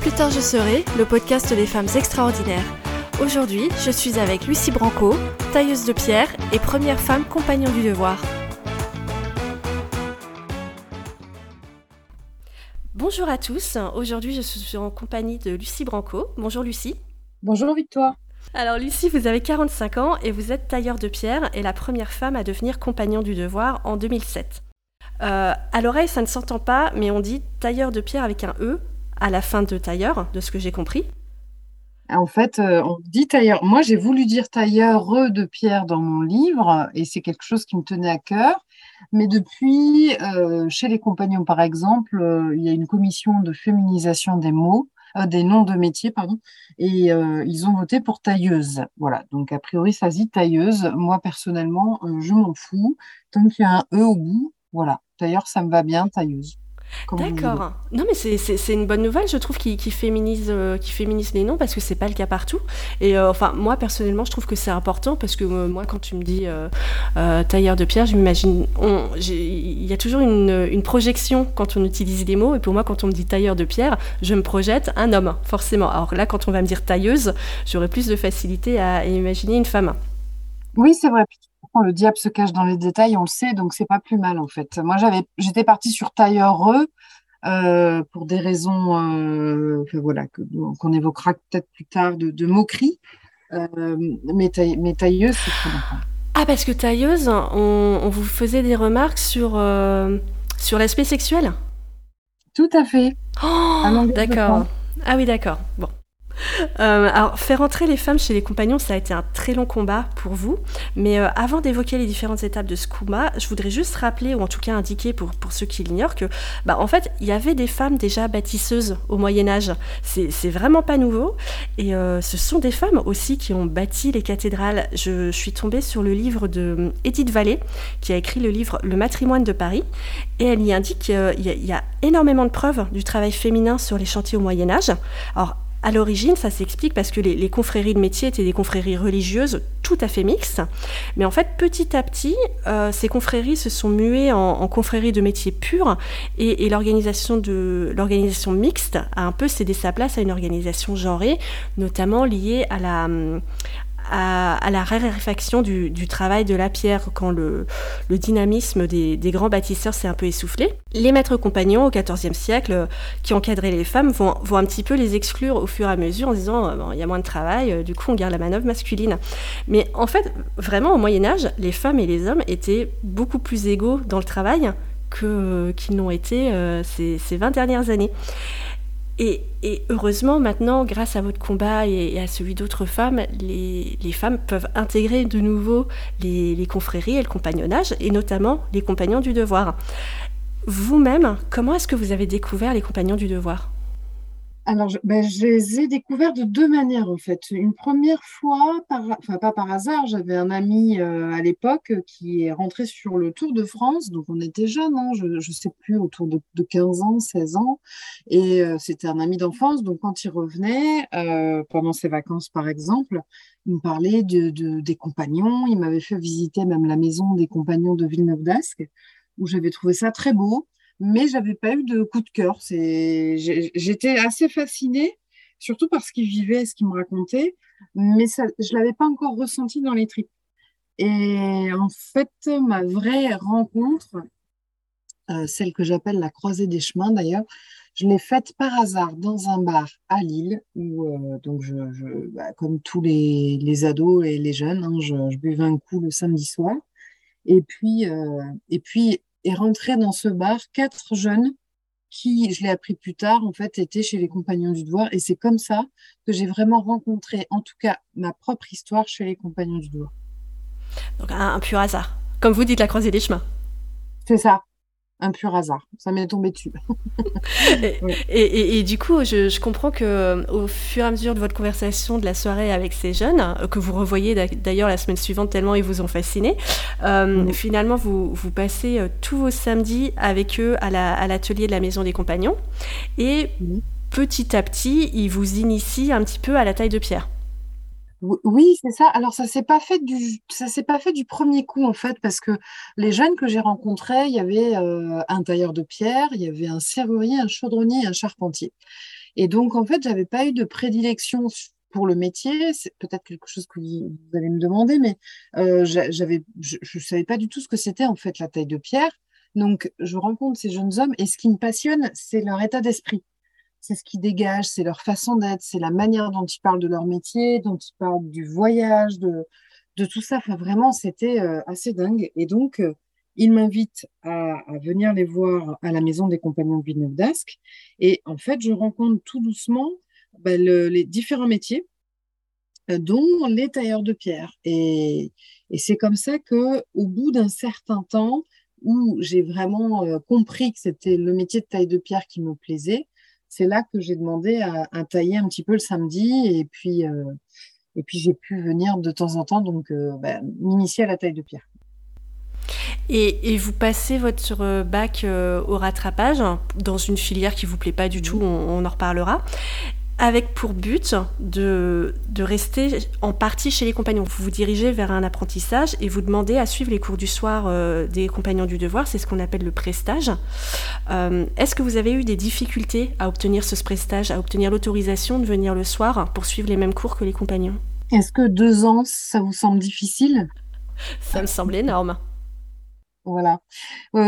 Plus tard je serai, le podcast des femmes extraordinaires. Aujourd'hui, je suis avec Lucie Branco, tailleuse de pierre et première femme compagnon du devoir. Bonjour à tous, aujourd'hui je suis en compagnie de Lucie Branco. Bonjour Lucie. Bonjour Victoire. Alors Lucie, vous avez 45 ans et vous êtes tailleur de pierre et la première femme à devenir compagnon du devoir en 2007. Euh, à l'oreille, ça ne s'entend pas, mais on dit tailleur de pierre avec un E à la fin de tailleur, de ce que j'ai compris. En fait, euh, on dit tailleur. Moi, j'ai voulu dire tailleur de pierre dans mon livre, et c'est quelque chose qui me tenait à cœur. Mais depuis, euh, chez les compagnons, par exemple, il y a une commission de féminisation des mots euh, des noms de métiers, pardon, et euh, ils ont voté pour tailleuse. Voilà, donc a priori, ça dit tailleuse. Moi, personnellement, euh, je m'en fous. Tant qu'il y a un E au bout, voilà. D'ailleurs, ça me va bien, tailleuse. D'accord. Non, mais c'est une bonne nouvelle, je trouve, qui, qui féminise, euh, qui féminise les noms parce que c'est pas le cas partout. Et euh, enfin, moi personnellement, je trouve que c'est important parce que euh, moi, quand tu me dis tailleur de pierre, je m'imagine. Il y a toujours une, une, projection quand on utilise les mots. Et pour moi, quand on me dit tailleur de pierre, je me projette un homme, forcément. Alors là, quand on va me dire tailleuse, j'aurais plus de facilité à imaginer une femme. Oui, c'est vrai le diable se cache dans les détails, on le sait, donc c'est pas plus mal en fait. Moi, j'avais, j'étais partie sur tailleur euh, pour des raisons, euh, voilà, qu'on évoquera peut-être plus tard de, moquerie. Euh, mais, tailleuse, c'est très. Ah, parce que tailleuse, on, vous faisait des remarques sur, euh, sur l'aspect sexuel? Tout à fait. Oh, d'accord. Ah oui, d'accord. Bon. Euh, alors, faire entrer les femmes chez les compagnons, ça a été un très long combat pour vous. Mais euh, avant d'évoquer les différentes étapes de ce combat, je voudrais juste rappeler, ou en tout cas indiquer pour, pour ceux qui l'ignorent, que, bah, en fait, il y avait des femmes déjà bâtisseuses au Moyen-Âge. C'est vraiment pas nouveau. Et euh, ce sont des femmes aussi qui ont bâti les cathédrales. Je, suis tombée sur le livre de Edith Vallée, qui a écrit le livre Le matrimoine de Paris. Et elle y indique qu'il y, y, a énormément de preuves du travail féminin sur les chantiers au Moyen-Âge. Alors, à l'origine, ça s'explique parce que les, confréries de métier étaient des confréries religieuses tout à fait mixtes. Mais en fait, petit à petit, euh, ces confréries se sont muées en, confréries de métiers purs et, de l'organisation mixte a un peu cédé sa place à une organisation genrée, notamment liée à la, à, la raréfaction du, travail de la pierre quand le, dynamisme des, grands bâtisseurs s'est un peu essoufflé. Les maîtres compagnons au XIVe siècle qui encadraient les femmes vont, un petit peu les exclure au fur et à mesure en disant euh, il y a moins de travail, euh, du coup on garde la manœuvre masculine. Mais en fait, vraiment au Moyen Âge, les femmes et les hommes étaient beaucoup plus égaux dans le travail qu'ils n'ont été euh, ces, ces 20 dernières années. Et, heureusement, maintenant, grâce à votre combat et, à celui d'autres femmes, les, femmes peuvent intégrer de nouveau les, les, confréries et le compagnonnage, et notamment les compagnons du devoir. Vous-même, comment est-ce que vous avez découvert les compagnons du devoir? Alors, je, ben, je, les ai découverts de deux manières, en fait. Une première fois, enfin pas par hasard, j'avais un ami euh, à l'époque qui est rentré sur le Tour de France, donc on était jeunes, hein, je ne sais plus, autour de, 15 ans, 16 ans, et euh, c'était un ami d'enfance, donc quand il revenait, euh, pendant ses vacances par exemple, il me parlait de, de des compagnons, il m'avait fait visiter même la maison des compagnons de Villeneuve-d'Ascq, où j'avais trouvé ça très beau mais j'avais pas eu de coup de cœur. J'étais assez fascinée, surtout par ce qu'il vivait, ce qu'il me racontait, mais ça, je l'avais pas encore ressenti dans les tripes. Et en fait, ma vraie rencontre, euh, celle que j'appelle la croisée des chemins d'ailleurs, je l'ai faite par hasard dans un bar à Lille, où euh, donc je, bah, comme tous les, les, ados et les jeunes, hein, je, je, buvais un coup le samedi soir. Et puis, euh, et puis et rentré dans ce bar quatre jeunes qui, je l'ai appris plus tard, en fait, étaient chez les Compagnons du Devoir. Et c'est comme ça que j'ai vraiment rencontré, en tout cas, ma propre histoire chez les Compagnons du Devoir. Donc un, pur hasard. Comme vous dites, la croisée des chemins. C'est ça un pur hasard. Ça m'est tombé dessus. et, du coup, je, comprends que euh, au fur et à mesure de votre conversation de la soirée avec ces jeunes, euh, que vous revoyez d'ailleurs la semaine suivante tellement ils vous ont fasciné, euh, mm. finalement vous, vous passez tous vos samedis avec eux à l'atelier de la Maison des Compagnons et mm. petit à petit, ils vous initient un petit peu à la taille de pierre. Oui, c'est ça. Alors ça s'est pas fait du s'est pas fait du premier coup en fait parce que les jeunes que j'ai rencontrés, il y avait euh, un tailleur de pierre, il y avait un serrurier, un chaudronnier, un charpentier. Et donc, en fait, j'avais pas eu de prédilection pour le métier. C'est peut-être quelque chose que vous, allez me demander, mais euh, je ne savais pas du tout ce que c'était, en fait, la taille de pierre. Donc, je rencontre ces jeunes hommes et ce qui me passionne, c'est leur état d'esprit. C'est ce qui dégage, c'est leur façon d'être, c'est la manière dont ils parlent de leur métier, dont ils parlent du voyage, de, tout ça. Enfin, vraiment, c'était euh, assez dingue. Et donc, euh, ils m'invitent à, venir les voir à la maison des compagnons de Villeneuve d'Ascq. Et en fait, je rencontre tout doucement ben, les différents métiers, euh, dont les tailleurs de pierre. Et, et c'est comme ça que, au bout d'un certain temps, où j'ai vraiment compris que c'était le métier de taille de pierre qui me plaisait, c'est là que j'ai demandé à, tailler un petit peu le samedi et puis, euh, et puis j'ai pu venir de temps en temps donc euh, bah, m'initier à la taille de pierre. Et, vous passez votre euh, bac au rattrapage dans une filière qui vous plaît pas du tout, on en reparlera avec pour but de, de, rester en partie chez les compagnons. Vous vous dirigez vers un apprentissage et vous demandez à suivre les cours du soir euh, des compagnons du devoir, c'est ce qu'on appelle le prestage. Euh, est-ce que vous avez eu des difficultés à obtenir ce prestage, à obtenir l'autorisation de venir le soir pour suivre les mêmes cours que les compagnons? Est-ce que deux ans, ça vous semble difficile? Ça me semble énorme. Voilà.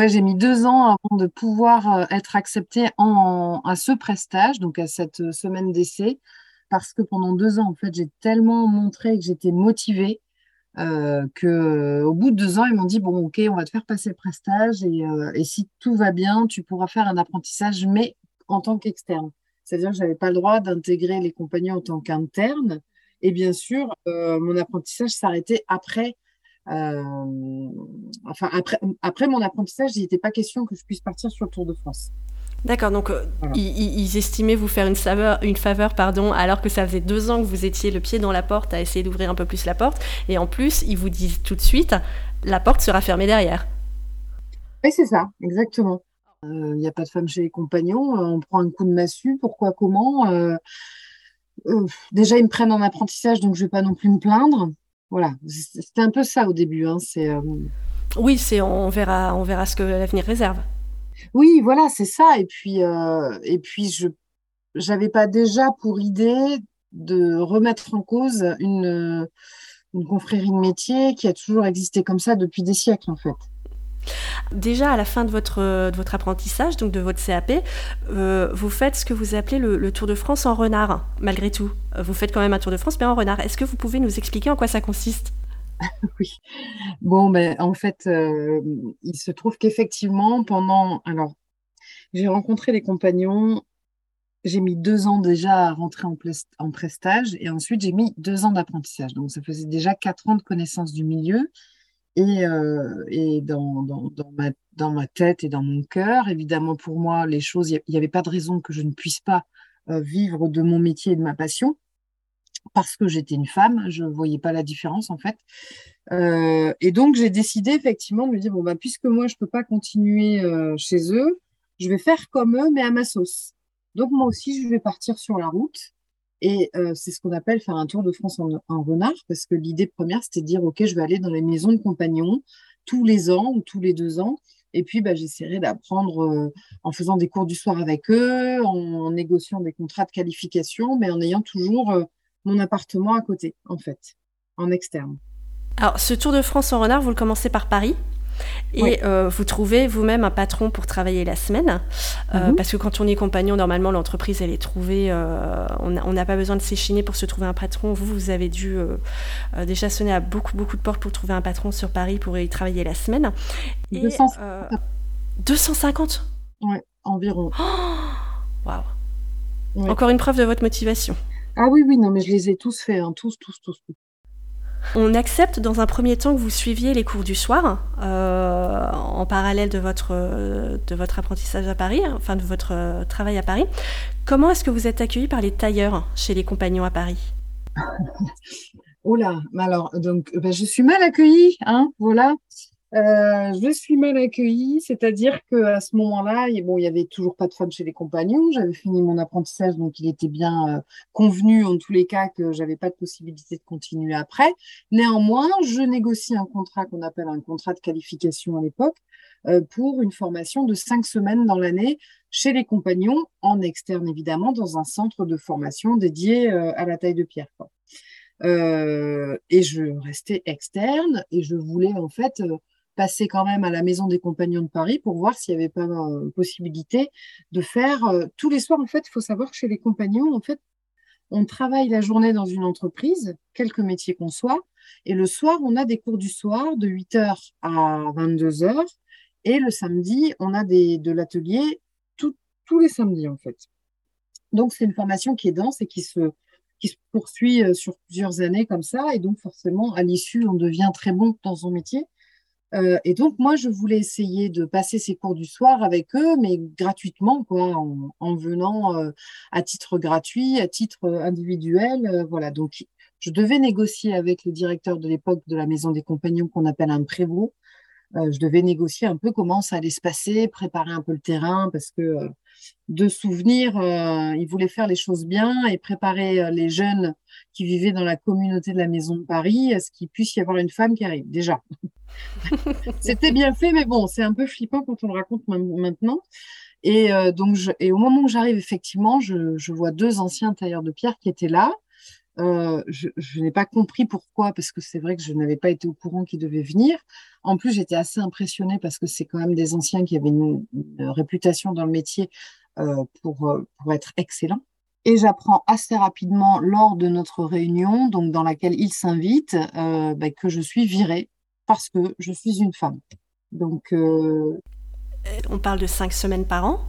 J'ai mis deux ans avant de pouvoir euh, être acceptée à ce prestage, donc à cette euh, semaine d'essai, parce que pendant deux ans, en fait, j'ai tellement montré que j'étais motivée euh, que au bout de deux ans, ils m'ont dit bon, ok, on va te faire passer le prestage et, si tout va bien, tu pourras faire un apprentissage, mais en tant qu'externe. C'est-à-dire que je n'avais pas le droit d'intégrer les compagnons en tant qu'interne. Et bien sûr, mon apprentissage s'arrêtait après euh, enfin, après, après mon apprentissage, il n'était pas question que je puisse partir sur le Tour de France. D'accord, donc euh, ils, estimaient vous faire une, saveur, une faveur, pardon, alors que ça faisait deux ans que vous étiez le pied dans la porte à essayer d'ouvrir un peu plus la porte, et en plus, ils vous disent tout de suite, la porte sera fermée derrière. Oui, c'est ça, exactement. Il n'y a pas de femme chez les compagnons, on prend un coup de massue, pourquoi, comment Déjà, ils me prennent en apprentissage, donc je ne vais pas non plus me plaindre. Voilà, c'était un peu ça au début. Hein, c'est, euh, Oui, c'est on verra, on verra ce que l'avenir réserve. Oui, voilà, c'est ça. Et puis, euh, et puis je n'avais pas déjà pour idée de remettre en cause une, une confrérie de métier qui a toujours existé comme ça depuis des siècles, en fait. Déjà à la fin de votre, apprentissage, donc de votre CAP, euh, vous faites ce que vous appelez le, Tour de France en renard, malgré tout. Euh, vous faites quand même un Tour de France, mais en renard. Est-ce que vous pouvez nous expliquer en quoi ça consiste? Oui. Bon, ben, en fait, euh, il se trouve qu'effectivement, pendant. Alors, j'ai rencontré les compagnons. J'ai mis deux ans déjà à rentrer en, en prestage et ensuite j'ai mis deux ans d'apprentissage. Donc, ça faisait déjà quatre ans de connaissance du milieu. Et, euh, et dans, dans, dans, ma, dans, ma, tête et dans mon cœur, évidemment, pour moi, les choses, il n'y avait pas de raison que je ne puisse pas euh, vivre de mon métier et de ma passion, parce que j'étais une femme, je ne voyais pas la différence en fait. Euh, et donc, j'ai décidé effectivement de me dire, bon, bah, puisque moi, je ne peux pas continuer chez eux, je vais faire comme eux, mais à ma sauce. Donc, moi aussi, je vais partir sur la route. Et euh, c'est ce qu'on appelle faire un tour de France en, renard, parce que l'idée première, c'était de dire, OK, je vais aller dans les maisons de compagnons tous les ans ou tous les deux ans. Et puis, bah, j'essaierai d'apprendre euh, en faisant des cours du soir avec eux, en, négociant des contrats de qualification, mais en ayant toujours euh, mon appartement à côté, en fait, en externe. Alors, ce Tour de France en renard, vous le commencez par Paris? Et euh, vous trouvez vous-même un patron pour travailler la semaine. Euh, mhm. Parce que quand on est compagnon, normalement, l'entreprise, elle est trouvée. Euh, on n'a pas besoin de s'échiner pour se trouver un patron. Vous, vous avez dû déjà sonner à beaucoup, beaucoup de portes pour trouver un patron sur Paris pour y travailler la semaine. Et, 250. 250 Oui, environ. Waouh Encore une preuve de votre motivation. Ah oui, oui, non, mais je les ai tous faits, hein, tous, tous, tous. On accepte dans un premier temps que vous suiviez les cours du soir euh, en parallèle de votre, apprentissage à Paris, enfin de votre euh, travail à Paris. Comment est-ce que vous êtes accueilli par les tailleurs chez les compagnons à Paris? Oh là, alors donc ben, je suis mal accueillie, hein, voilà. Euh, je suis mal accueillie, c'est-à-dire qu'à ce moment-là, bon, il n'y avait toujours pas de femmes chez les compagnons. J'avais fini mon apprentissage, donc il était bien euh, convenu en tous les cas que j'avais pas de possibilité de continuer après. Néanmoins, je négocie un contrat qu'on appelle un contrat de qualification à l'époque euh, pour une formation de cinq semaines dans l'année chez les compagnons, en externe évidemment, dans un centre de formation dédié à la taille de pierre. Et je restais externe et je voulais en fait passer quand même à la maison des compagnons de Paris pour voir s'il n'y avait pas possibilité de faire tous les soirs. En fait, il faut savoir que chez les compagnons, en fait, on travaille la journée dans une entreprise, quelque métier qu'on soit, et le soir, on a des cours du soir de 8h à 22h, et le samedi, on a des, de l'atelier tous les samedis, en fait. Donc, c'est une formation qui est dense et qui se, qui se poursuit euh, sur plusieurs années comme ça. Et donc, forcément, à l'issue, on devient très bon dans son métier. Euh, et donc, moi, je voulais essayer de passer ces cours du soir avec eux, mais gratuitement, quoi, en, venant euh, à titre gratuit, à titre individuel. voilà. Donc, je devais négocier avec le directeur de l'époque de la Maison des Compagnons, qu'on appelle un prévôt. Je devais négocier un peu comment ça allait se passer, préparer un peu le terrain, parce que de souvenirs, euh, il voulait faire les choses bien et préparer les jeunes qui vivaient dans la communauté de la Maison de Paris à ce qu'il puisse y avoir une femme qui arrive, déjà. C'était bien fait, mais bon, c'est un peu flippant quand on le raconte maintenant. Et euh, donc, et au moment où j'arrive, effectivement, je, vois deux anciens tailleurs de pierre qui étaient là. Je, n'ai pas compris pourquoi, parce que c'est vrai que je n'avais pas été au courant qu'ils devaient venir. En plus, j'étais assez impressionnée parce que c'est quand même des anciens qui avaient une réputation dans le métier euh, pour, euh, pour être excellent. Et j'apprends assez rapidement lors de notre réunion, donc dans laquelle il s'invite, euh, bah, que je suis virée parce que je suis une femme. Donc, on parle de cinq semaines par an.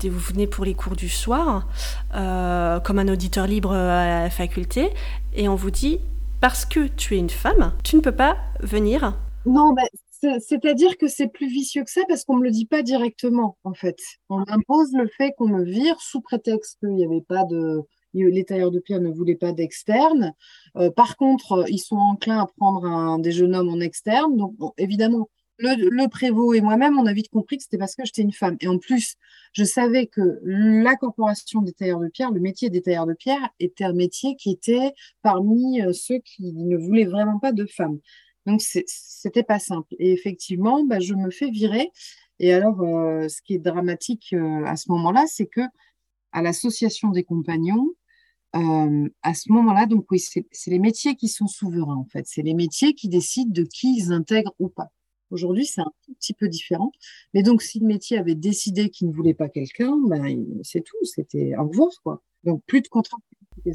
Vous venez pour les cours du soir, comme un auditeur libre à la faculté, et on vous dit parce que tu es une femme, tu ne peux pas venir. Non, mais c'est-à-dire que c'est plus vicieux que ça parce qu'on ne me le dit pas directement, en fait. On impose le fait qu'on me vire sous prétexte qu'il n'y avait pas de. Les tailleurs de pierre ne voulaient pas d'externe. Euh, par contre, ils sont enclins à prendre des jeunes hommes en externe. Donc, évidemment, le, prévôt et moi-même, on a vite compris que c'était parce que j'étais une femme. Et en plus, je savais que la corporation des tailleurs de pierre, le métier des tailleurs de pierre, était un métier qui était parmi euh, ceux qui ne voulaient vraiment pas de femmes. Donc, c'était pas simple. Et effectivement, bah, je me fais virer. Et alors, euh, ce qui est dramatique euh, à ce moment-là, c'est que à l'association des compagnons, à ce moment-là, donc oui, c'est les métiers qui sont souverains en fait. C'est les métiers qui décident de qui ils intègrent ou pas. Aujourd'hui, c'est un petit peu différent. Mais donc, si le métier avait décidé qu'il ne voulait pas quelqu'un, ben, c'est tout. C'était au revoir, quoi. Donc, plus de contrat de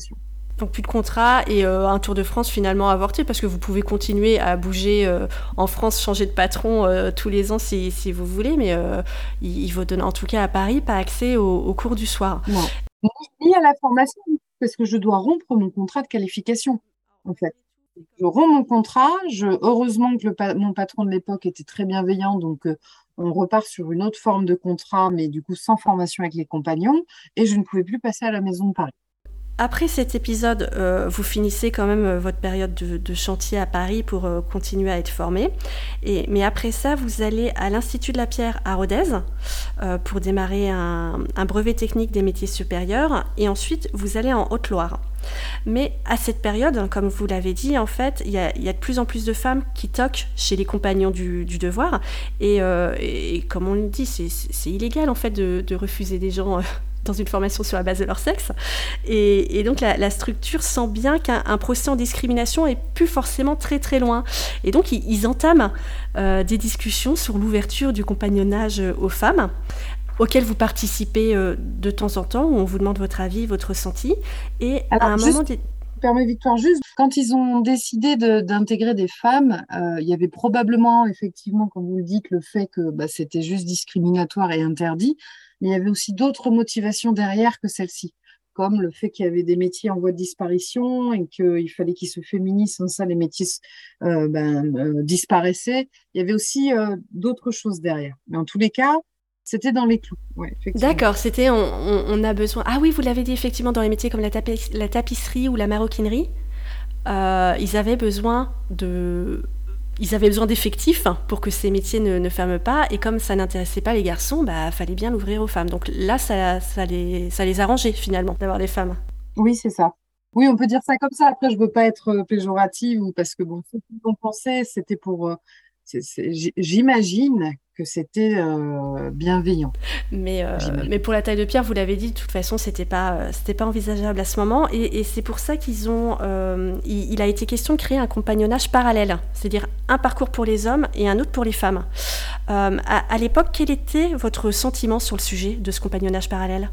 donc plus de contrat et euh, un Tour de France finalement avorté parce que vous pouvez continuer à bouger euh, en France, changer de patron euh, tous les ans si, si, vous voulez, mais il, vous donne en tout cas à Paris pas accès au, cours du soir. Non. Ni à la formation parce que je dois rompre mon contrat de qualification en fait. Je romps mon contrat. Heureusement que mon patron de l'époque était très bienveillant, donc on repart sur une autre forme de contrat, mais du coup sans formation avec les compagnons, et je ne pouvais plus passer à la maison de Paris. Après cet épisode, euh, vous finissez quand même euh, votre période de, chantier à Paris pour euh, continuer à être formé. Mais après ça, vous allez à l'Institut de la Pierre à Rodez pour démarrer un, brevet technique des métiers supérieurs. Et ensuite, vous allez en Haute-Loire. Mais à cette période, comme vous l'avez dit, en fait, il y, a, de plus en plus de femmes qui toquent chez les compagnons du, devoir. Et, comme on le dit, c'est illégal en fait de, refuser des gens dans une formation sur la base de leur sexe. Et, donc la, structure sent bien qu'un procès en discrimination est plus forcément très très loin. Et donc ils, entament euh, des discussions sur l'ouverture du compagnonnage aux femmes auxquelles vous participez euh, de temps en temps, où on vous demande votre avis, votre ressenti. Et à un moment... Permet Victoire juste, quand ils ont décidé d'intégrer des femmes, euh, il y avait probablement, effectivement, comme vous le dites, le fait que bah, c'était juste discriminatoire et interdit, mais il y avait aussi d'autres motivations derrière que celle-ci, comme le fait qu'il y avait des métiers en voie de disparition et qu'il fallait qu'ils se féminisent, sans ça les métiers euh, ben, euh, disparaissaient. Il y avait aussi euh, d'autres choses derrière. Mais en tous les cas, c'était dans les clous. D'accord, c'était on, a besoin. Ah oui, vous l'avez dit effectivement dans les métiers comme la, la tapisserie ou la maroquinerie, ils avaient besoin de ils avaient besoin d'effectifs pour que ces métiers ne, ferment pas. Et comme ça n'intéressait pas les garçons, bah fallait bien l'ouvrir aux femmes. Donc là, ça, ça, les, ça les arrangeait finalement d'avoir des femmes. Oui, c'est ça. Oui, on peut dire ça comme ça. Après, je ne veux pas être euh, péjorative ou parce que bon, ce qu'ils ont pensé, c'était pour. Euh, j'imagine que c'était bienveillant. Mais, mais pour la taille de pierre, vous l'avez dit, de toute façon, c'était pas, c'était pas envisageable à ce moment. Et, c'est pour ça qu'ils ont, il, a été question de créer un compagnonnage parallèle, c'est-à-dire un parcours pour les hommes et un autre pour les femmes. à, à l'époque, quel était votre sentiment sur le sujet de ce compagnonnage parallèle?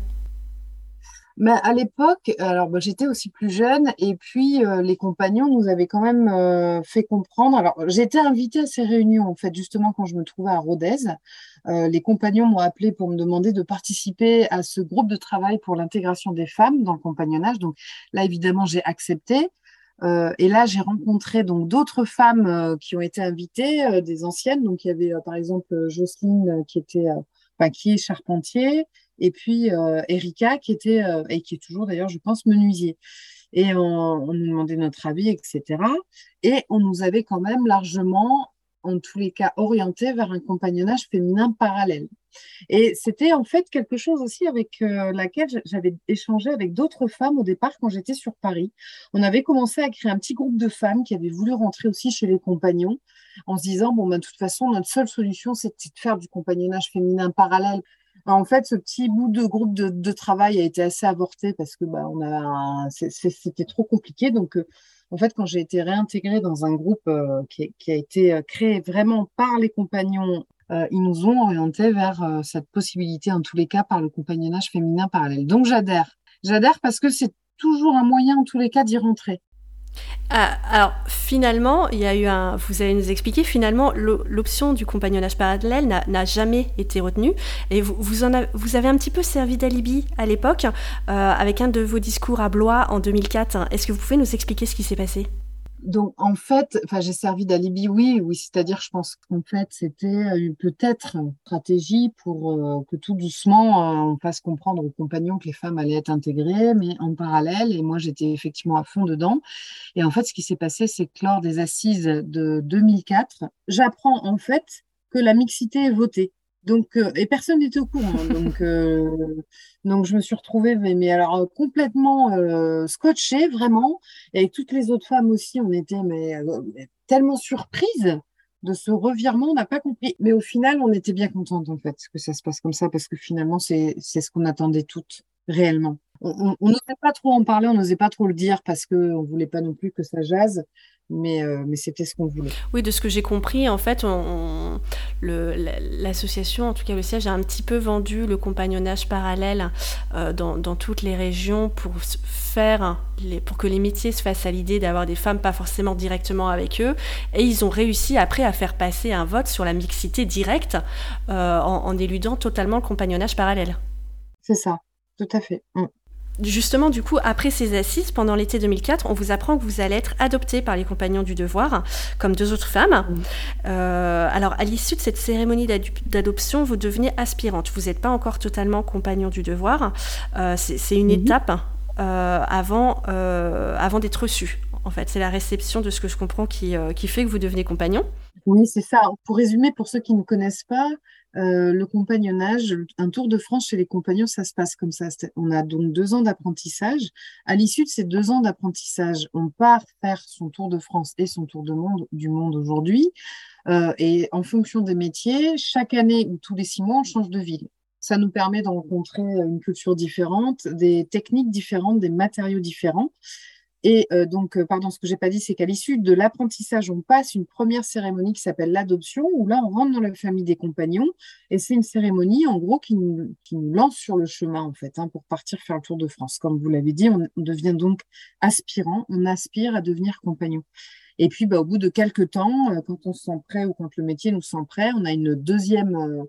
Mais à l'époque, alors bah, j'étais aussi plus jeune et puis euh, les compagnons nous avaient quand même euh, fait comprendre. Alors j'étais invitée à ces réunions en fait justement quand je me trouvais à Rodez. Euh, les compagnons m'ont appelé pour me demander de participer à ce groupe de travail pour l'intégration des femmes dans le compagnonnage. Donc là évidemment j'ai accepté. et là, j'ai rencontré donc d'autres femmes qui ont été invitées, des anciennes. Donc, il y avait par exemple Jocelyne qui était, enfin, qui est charpentier, et puis euh, Erika qui était euh, et qui est toujours d'ailleurs je pense menuisier. Et on, nous demandait notre avis etc et on nous avait quand même largement en tous les cas orienté vers un compagnonnage féminin parallèle. Et c'était en fait quelque chose aussi avec euh, laquelle j'avais échangé avec d'autres femmes au départ quand j'étais sur Paris. On avait commencé à créer un petit groupe de femmes qui avaient voulu rentrer aussi chez les compagnons en se disant, bon, ben, de toute façon, notre seule solution, c'était de faire du compagnonnage féminin parallèle en fait, ce petit bout de groupe de, travail a été assez avorté parce que bah, c'était trop compliqué. Donc, euh, en fait, quand j'ai été réintégrée dans un groupe euh, qui, a été euh, créé vraiment par les compagnons, ils nous ont orientés vers cette possibilité, en tous les cas, par le compagnonnage féminin parallèle. Donc, j'adhère. J'adhère parce que c'est toujours un moyen, en tous les cas, d'y rentrer. Ah, alors finalement, il y a eu un. Vous allez nous expliquer. Finalement, l'option du compagnonnage parallèle n'a jamais été retenue, et vous, vous, avez un petit peu servi d'alibi à l'époque euh, avec un de vos discours à Blois en 2004. Est-ce que vous pouvez nous expliquer ce qui s'est passé? Donc en fait, j'ai servi d'alibi, oui, oui, c'est-à-dire je pense qu'en fait c'était euh, peut-être une stratégie pour euh, que tout doucement euh, on fasse comprendre aux compagnons que les femmes allaient être intégrées, mais en parallèle, et moi j'étais effectivement à fond dedans. Et en fait, ce qui s'est passé, c'est que lors des assises de 2004, j'apprends en fait que la mixité est votée. Donc, euh, et personne n'était au courant. Hein. donc, euh, donc, je me suis retrouvée, mais, alors euh, complètement scotchée, vraiment. Et toutes les autres femmes aussi, on était mais, tellement surprises de ce revirement, on n'a pas compris. Mais au final, on était bien contentes, en fait, que ça se passe comme ça, parce que finalement, c'est ce qu'on attendait toutes, réellement. On n'osait pas trop en parler, on n'osait pas trop le dire, parce qu'on ne voulait pas non plus que ça jase mais, euh, mais c'était ce qu'on voulait. Oui, de ce que j'ai compris, en fait, l'association, en tout cas le siège, a un petit peu vendu le compagnonnage parallèle euh, dans, dans, toutes les régions pour faire, les, pour que les métiers se fassent à l'idée d'avoir des femmes pas forcément directement avec eux. Et ils ont réussi après à faire passer un vote sur la mixité directe euh, en, éludant totalement le compagnonnage parallèle. C'est ça, tout à fait. Mm justement, du coup, après ces assises, pendant l'été 2004, on vous apprend que vous allez être adoptée par les compagnons du devoir, comme deux autres femmes. Euh, alors, à l'issue de cette cérémonie d'adoption, vous devenez aspirante. Vous n'êtes pas encore totalement compagnon du devoir. Euh, c'est une mhm. étape euh, avant, avant d'être reçu. En fait, c'est la réception de ce que je comprends qui, qui fait que vous devenez compagnon. Oui, c'est ça. Pour résumer, pour ceux qui ne connaissent pas, euh, le compagnonnage, un tour de France chez les compagnons, ça se passe comme ça. On a donc deux ans d'apprentissage. À l'issue de ces deux ans d'apprentissage, on part faire son tour de France et son tour de monde, du monde aujourd'hui. Euh, et en fonction des métiers, chaque année ou tous les six mois, on change de ville. Ça nous permet de rencontrer une culture différente, des techniques différentes, des matériaux différents. Et euh, donc, euh, pardon, ce que j'ai pas dit, c'est qu'à l'issue de l'apprentissage, on passe une première cérémonie qui s'appelle l'adoption, où là, on rentre dans la famille des compagnons. Et c'est une cérémonie, en gros, qui nous, lance sur le chemin, en fait, hein, pour partir faire le tour de France. Comme vous l'avez dit, on, devient donc aspirant, on aspire à devenir compagnon. Et puis, bah, au bout de quelques temps, euh, quand on se sent prêt ou quand le métier nous sent prêt, on a une deuxième,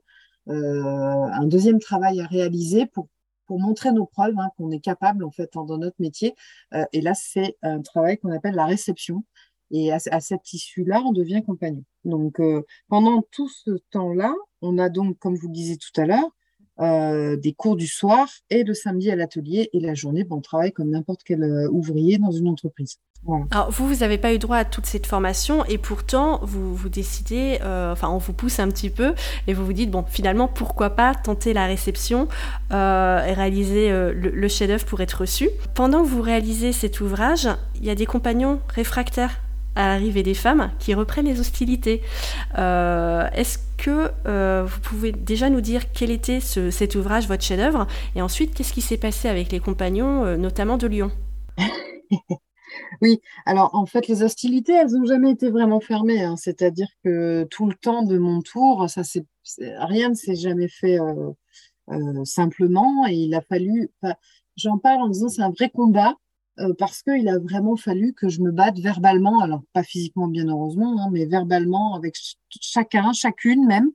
un deuxième travail à réaliser pour pour montrer nos preuves hein, qu'on est capable en fait dans notre métier. Euh, et là, c'est un travail qu'on appelle la réception. Et à, cette issue-là, on devient compagnon. Donc, euh, pendant tout ce temps-là, on a donc, comme vous le disiez tout à l'heure, euh, des cours du soir et le samedi à l'atelier. Et la journée, on travaille comme n'importe quel ouvrier dans une entreprise. Alors vous, vous n'avez pas eu droit à toute cette formation et pourtant vous vous décidez, euh, enfin on vous pousse un petit peu et vous vous dites bon finalement pourquoi pas tenter la réception euh, et réaliser euh, le, chef-d'œuvre pour être reçu. Pendant que vous réalisez cet ouvrage, il y a des compagnons réfractaires à l'arrivée des femmes qui reprennent les hostilités. Est-ce que vous pouvez déjà nous dire quel était cet ouvrage, votre chef-d'œuvre, et ensuite qu'est-ce qui s'est passé avec les compagnons, notamment de Lyon? Oui, alors en fait, les hostilités, elles n'ont jamais été vraiment fermées. Hein. C'est-à-dire que tout le temps de mon tour, ça rien ne s'est jamais fait euh, euh, simplement. Et il a fallu, j'en parle en disant c'est un vrai combat euh, parce qu'il a vraiment fallu que je me batte verbalement, alors pas physiquement bien heureusement, hein, mais verbalement avec chacun, chacune même,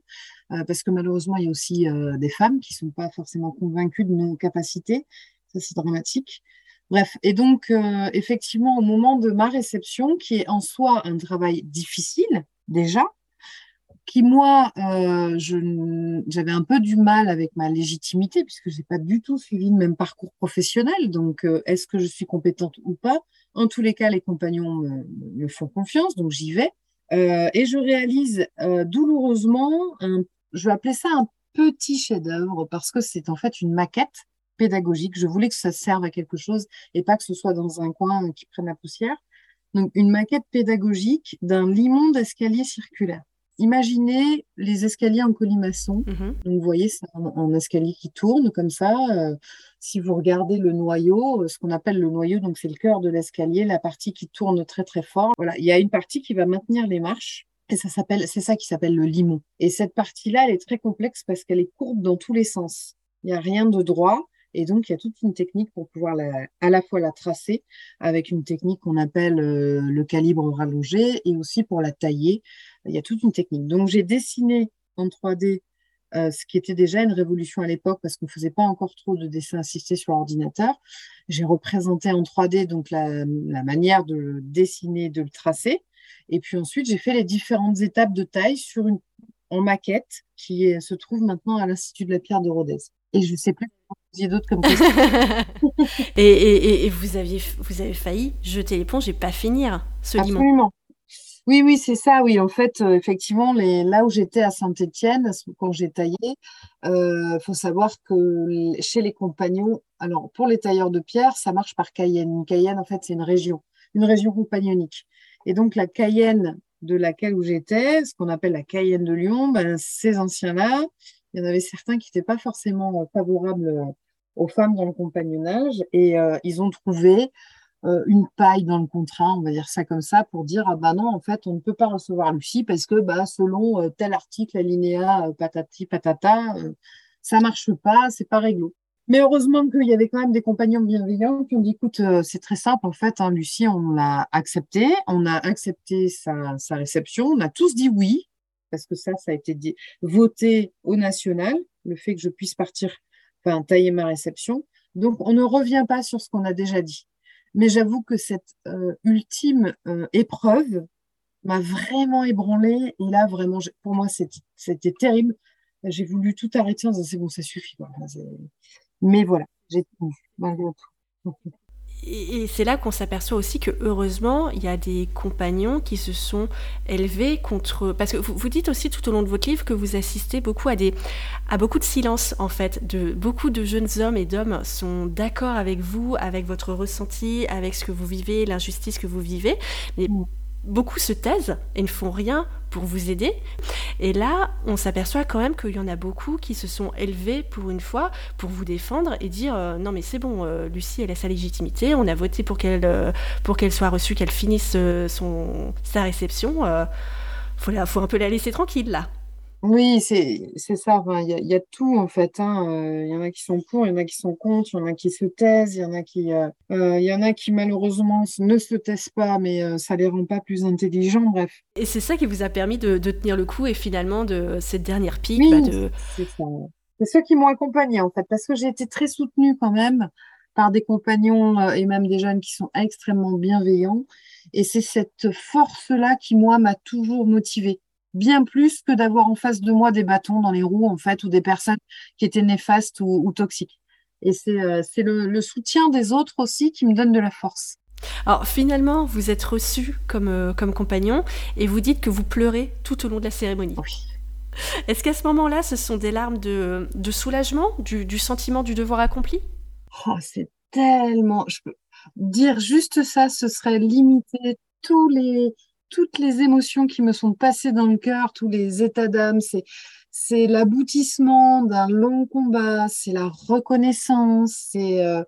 parce que malheureusement il y a aussi des femmes qui sont pas forcément convaincues de nos capacités. Ça c'est dramatique. Bref, et donc euh, effectivement, au moment de ma réception, qui est en soi un travail difficile déjà, qui moi, euh, j'avais un peu du mal avec ma légitimité puisque j'ai pas du tout suivi le même parcours professionnel. Donc, euh, est-ce que je suis compétente ou pas? En tous les cas, les compagnons me, font confiance, donc j'y vais. et je réalise douloureusement, je vais appeler ça un petit chef-d'œuvre parce que c'est en fait une maquette pédagogique. Je voulais que ça serve à quelque chose et pas que ce soit dans un coin qui prenne la poussière. Donc, une maquette pédagogique d'un limon d'escalier circulaire. Imaginez les escaliers en colimaçon. Mhm. Donc, vous voyez, c'est un, escalier qui tourne comme ça. Euh, si vous regardez le noyau, euh, ce qu'on appelle le noyau, donc c'est le cœur de l'escalier, la partie qui tourne très très fort. Voilà, il y a une partie qui va maintenir les marches. Et ça s'appelle, c'est ça qui s'appelle le limon. Et cette partie-là, elle est très complexe parce qu'elle est courbe dans tous les sens. Il n'y a rien de droit. Et donc, il y a toute une technique pour pouvoir à la fois la tracer avec une technique qu'on appelle euh, le calibre rallongé et aussi pour la tailler. Il y a toute une technique. Donc, j'ai dessiné en 3D euh, ce qui était déjà une révolution à l'époque parce qu'on ne faisait pas encore trop de dessins assistés sur ordinateur. J'ai représenté en 3D donc la, manière de le dessiner, de le tracer. Et puis ensuite, j'ai fait les différentes étapes de taille sur une, en maquette qui se trouve maintenant à l'Institut de la Pierre de Rodez. Et je ne sais plus vous d'autres comme et, et, vous, aviez, vous avez failli jeter l'éponge et pas finir ce Absolument. Oui, oui, c'est ça. Oui, en fait, euh, effectivement, les, là où j'étais à Saint-Étienne, quand j'ai taillé, il euh, faut savoir que chez les compagnons, alors pour les tailleurs de pierre, ça marche par Cayenne. Cayenne, en fait, c'est une région, une région compagnonique. Et donc, la Cayenne de laquelle où j'étais, ce qu'on appelle la Cayenne de Lyon, ben, ces anciens-là, il y en avait certains qui n'étaient pas forcément favorables euh, aux femmes dans le compagnonnage et euh, ils ont trouvé euh, une paille dans le contrat, on va dire ça comme ça, pour dire ah bah non, en fait, on ne peut pas recevoir Lucie parce que bah, selon tel article, alinéa, patati patata, ça marche pas, c'est pas réglo. Mais heureusement qu'il y avait quand même des compagnons bienveillants qui ont dit écoute, c'est très simple en fait, hein, Lucie, on l'a accepté, on a accepté sa réception, on a tous dit oui, parce que ça, ça a été dit, voté au national, le fait que je puisse partir, enfin, tailler ma réception. Donc, on ne revient pas sur ce qu'on a déjà dit. Mais j'avoue que cette euh, ultime euh, épreuve m'a vraiment ébranlée. Et là, vraiment, pour moi, c'était terrible. J'ai voulu tout arrêter en disant, c'est bon, ça suffit. Mais voilà, j'ai tenu, malgré tout et, c'est là qu'on s'aperçoit aussi que heureusement, il y a des compagnons qui se sont élevés contre. Parce que vous, dites aussi tout au long de votre livre que vous assistez beaucoup à des à beaucoup de silence en fait. De beaucoup de jeunes hommes et d'hommes sont d'accord avec vous, avec votre ressenti, avec ce que vous vivez, l'injustice que vous vivez, mais mm beaucoup se taisent et ne font rien pour vous aider. Et là, on s'aperçoit quand même qu'il y en a beaucoup qui se sont élevés pour une fois pour vous défendre et dire euh, non mais c'est bon, euh, Lucie elle a sa légitimité, on a voté pour qu'elle euh, soit reçue, qu'elle finisse son sa réception. faut, faut un peu la laisser tranquille là. Oui, c'est ça. Il y, a tout en fait. Hein. Euh, il y en a qui sont pour, il y en a qui sont contre, il y en a qui se taisent, il y en a qui, euh, euh, y en a qui malheureusement ne se taisent pas, mais ça les rend pas plus intelligents. Bref. Et c'est ça qui vous a permis de, tenir le coup et finalement de cette dernière pique. Oui, bah, de... c'est ça. C'est ceux qui m'ont accompagné en fait, parce que j'ai été très soutenue quand même par des compagnons et même des jeunes qui sont extrêmement bienveillants. Et c'est cette force-là qui, moi, m'a toujours motivée bien plus que d'avoir en face de moi des bâtons dans les roues, en fait, ou des personnes qui étaient néfastes ou, toxiques. Et c'est euh, le, soutien des autres aussi qui me donne de la force. Alors finalement, vous êtes reçu comme, euh, comme compagnon et vous dites que vous pleurez tout au long de la cérémonie. Oui. Est-ce qu'à ce moment-là, ce sont des larmes de, de soulagement, du, du, sentiment du devoir accompli? Oh, C'est tellement... Je peux dire juste ça, ce serait limiter tous les, toutes les émotions qui me sont passées dans le cœur, tous les états d'âme. C'est, c'est l'aboutissement d'un long combat, c'est la reconnaissance, c'est, euh,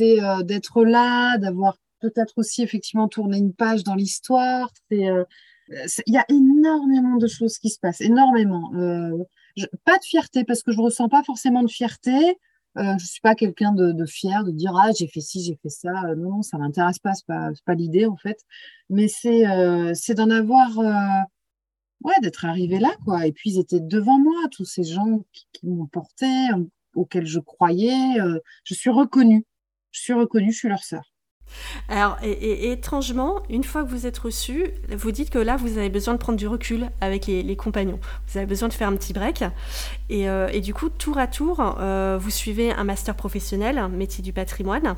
euh, d'être là, d'avoir peut-être aussi effectivement tourné une page dans l'histoire. C'est, euh, il y a énormément de choses qui se passent, énormément. pas de fierté, parce que je ne ressens pas forcément de fierté. Je ne suis pas quelqu'un de, fier, de dire Ah, j'ai fait ci, j'ai fait ça. non, non, ça ne m'intéresse pas, ce n'est pas, pas l'idée en fait. Mais c'est c'est d'en avoir ouais, d'être arrivé là, quoi. Et puis, ils étaient devant moi, tous ces gens qui, m'ont porté, auxquels je croyais. je suis reconnue. Je suis reconnue, je suis leur sœur. Alors, et, étrangement, une fois que vous êtes reçu, vous dites que là, vous avez besoin de prendre du recul avec les, compagnons. Vous avez besoin de faire un petit break. Et, euh, du coup, tour à tour, euh, vous suivez un master professionnel, métier du patrimoine.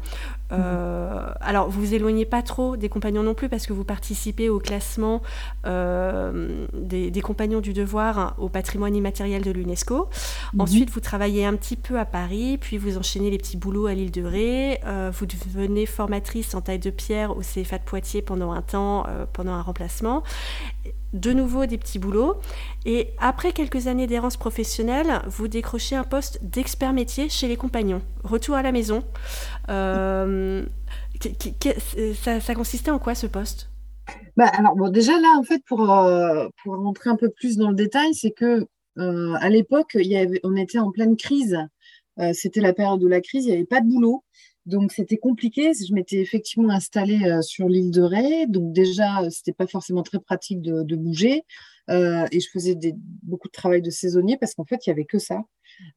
Euh, alors, vous vous éloignez pas trop des compagnons non plus parce que vous participez au classement des, des, compagnons du devoir au patrimoine immatériel de l'UNESCO. Mhm. Ensuite, vous travaillez un petit peu à Paris, puis vous enchaînez les petits boulots à l'île de Ré. vous devenez formatrice en taille de pierre au CFA de Poitiers pendant un temps, euh, pendant un remplacement. De nouveau des petits boulots. Et après quelques années d'errance professionnelle, vous décrochez un poste d'expert métier chez les compagnons. Retour à la maison. Euh, ça, consistait en quoi ce poste? Bah, alors bon, déjà là en fait pour euh, pour rentrer un peu plus dans le détail, c'est que à l'époque on était en pleine crise. C'était la période de la crise, il n'y avait pas de boulot. Donc c'était compliqué. Je m'étais effectivement installée euh, sur l'île de Ré, donc déjà euh, c'était pas forcément très pratique de, bouger. Euh, et je faisais beaucoup de travail de saisonnier parce qu'en fait il y avait que ça.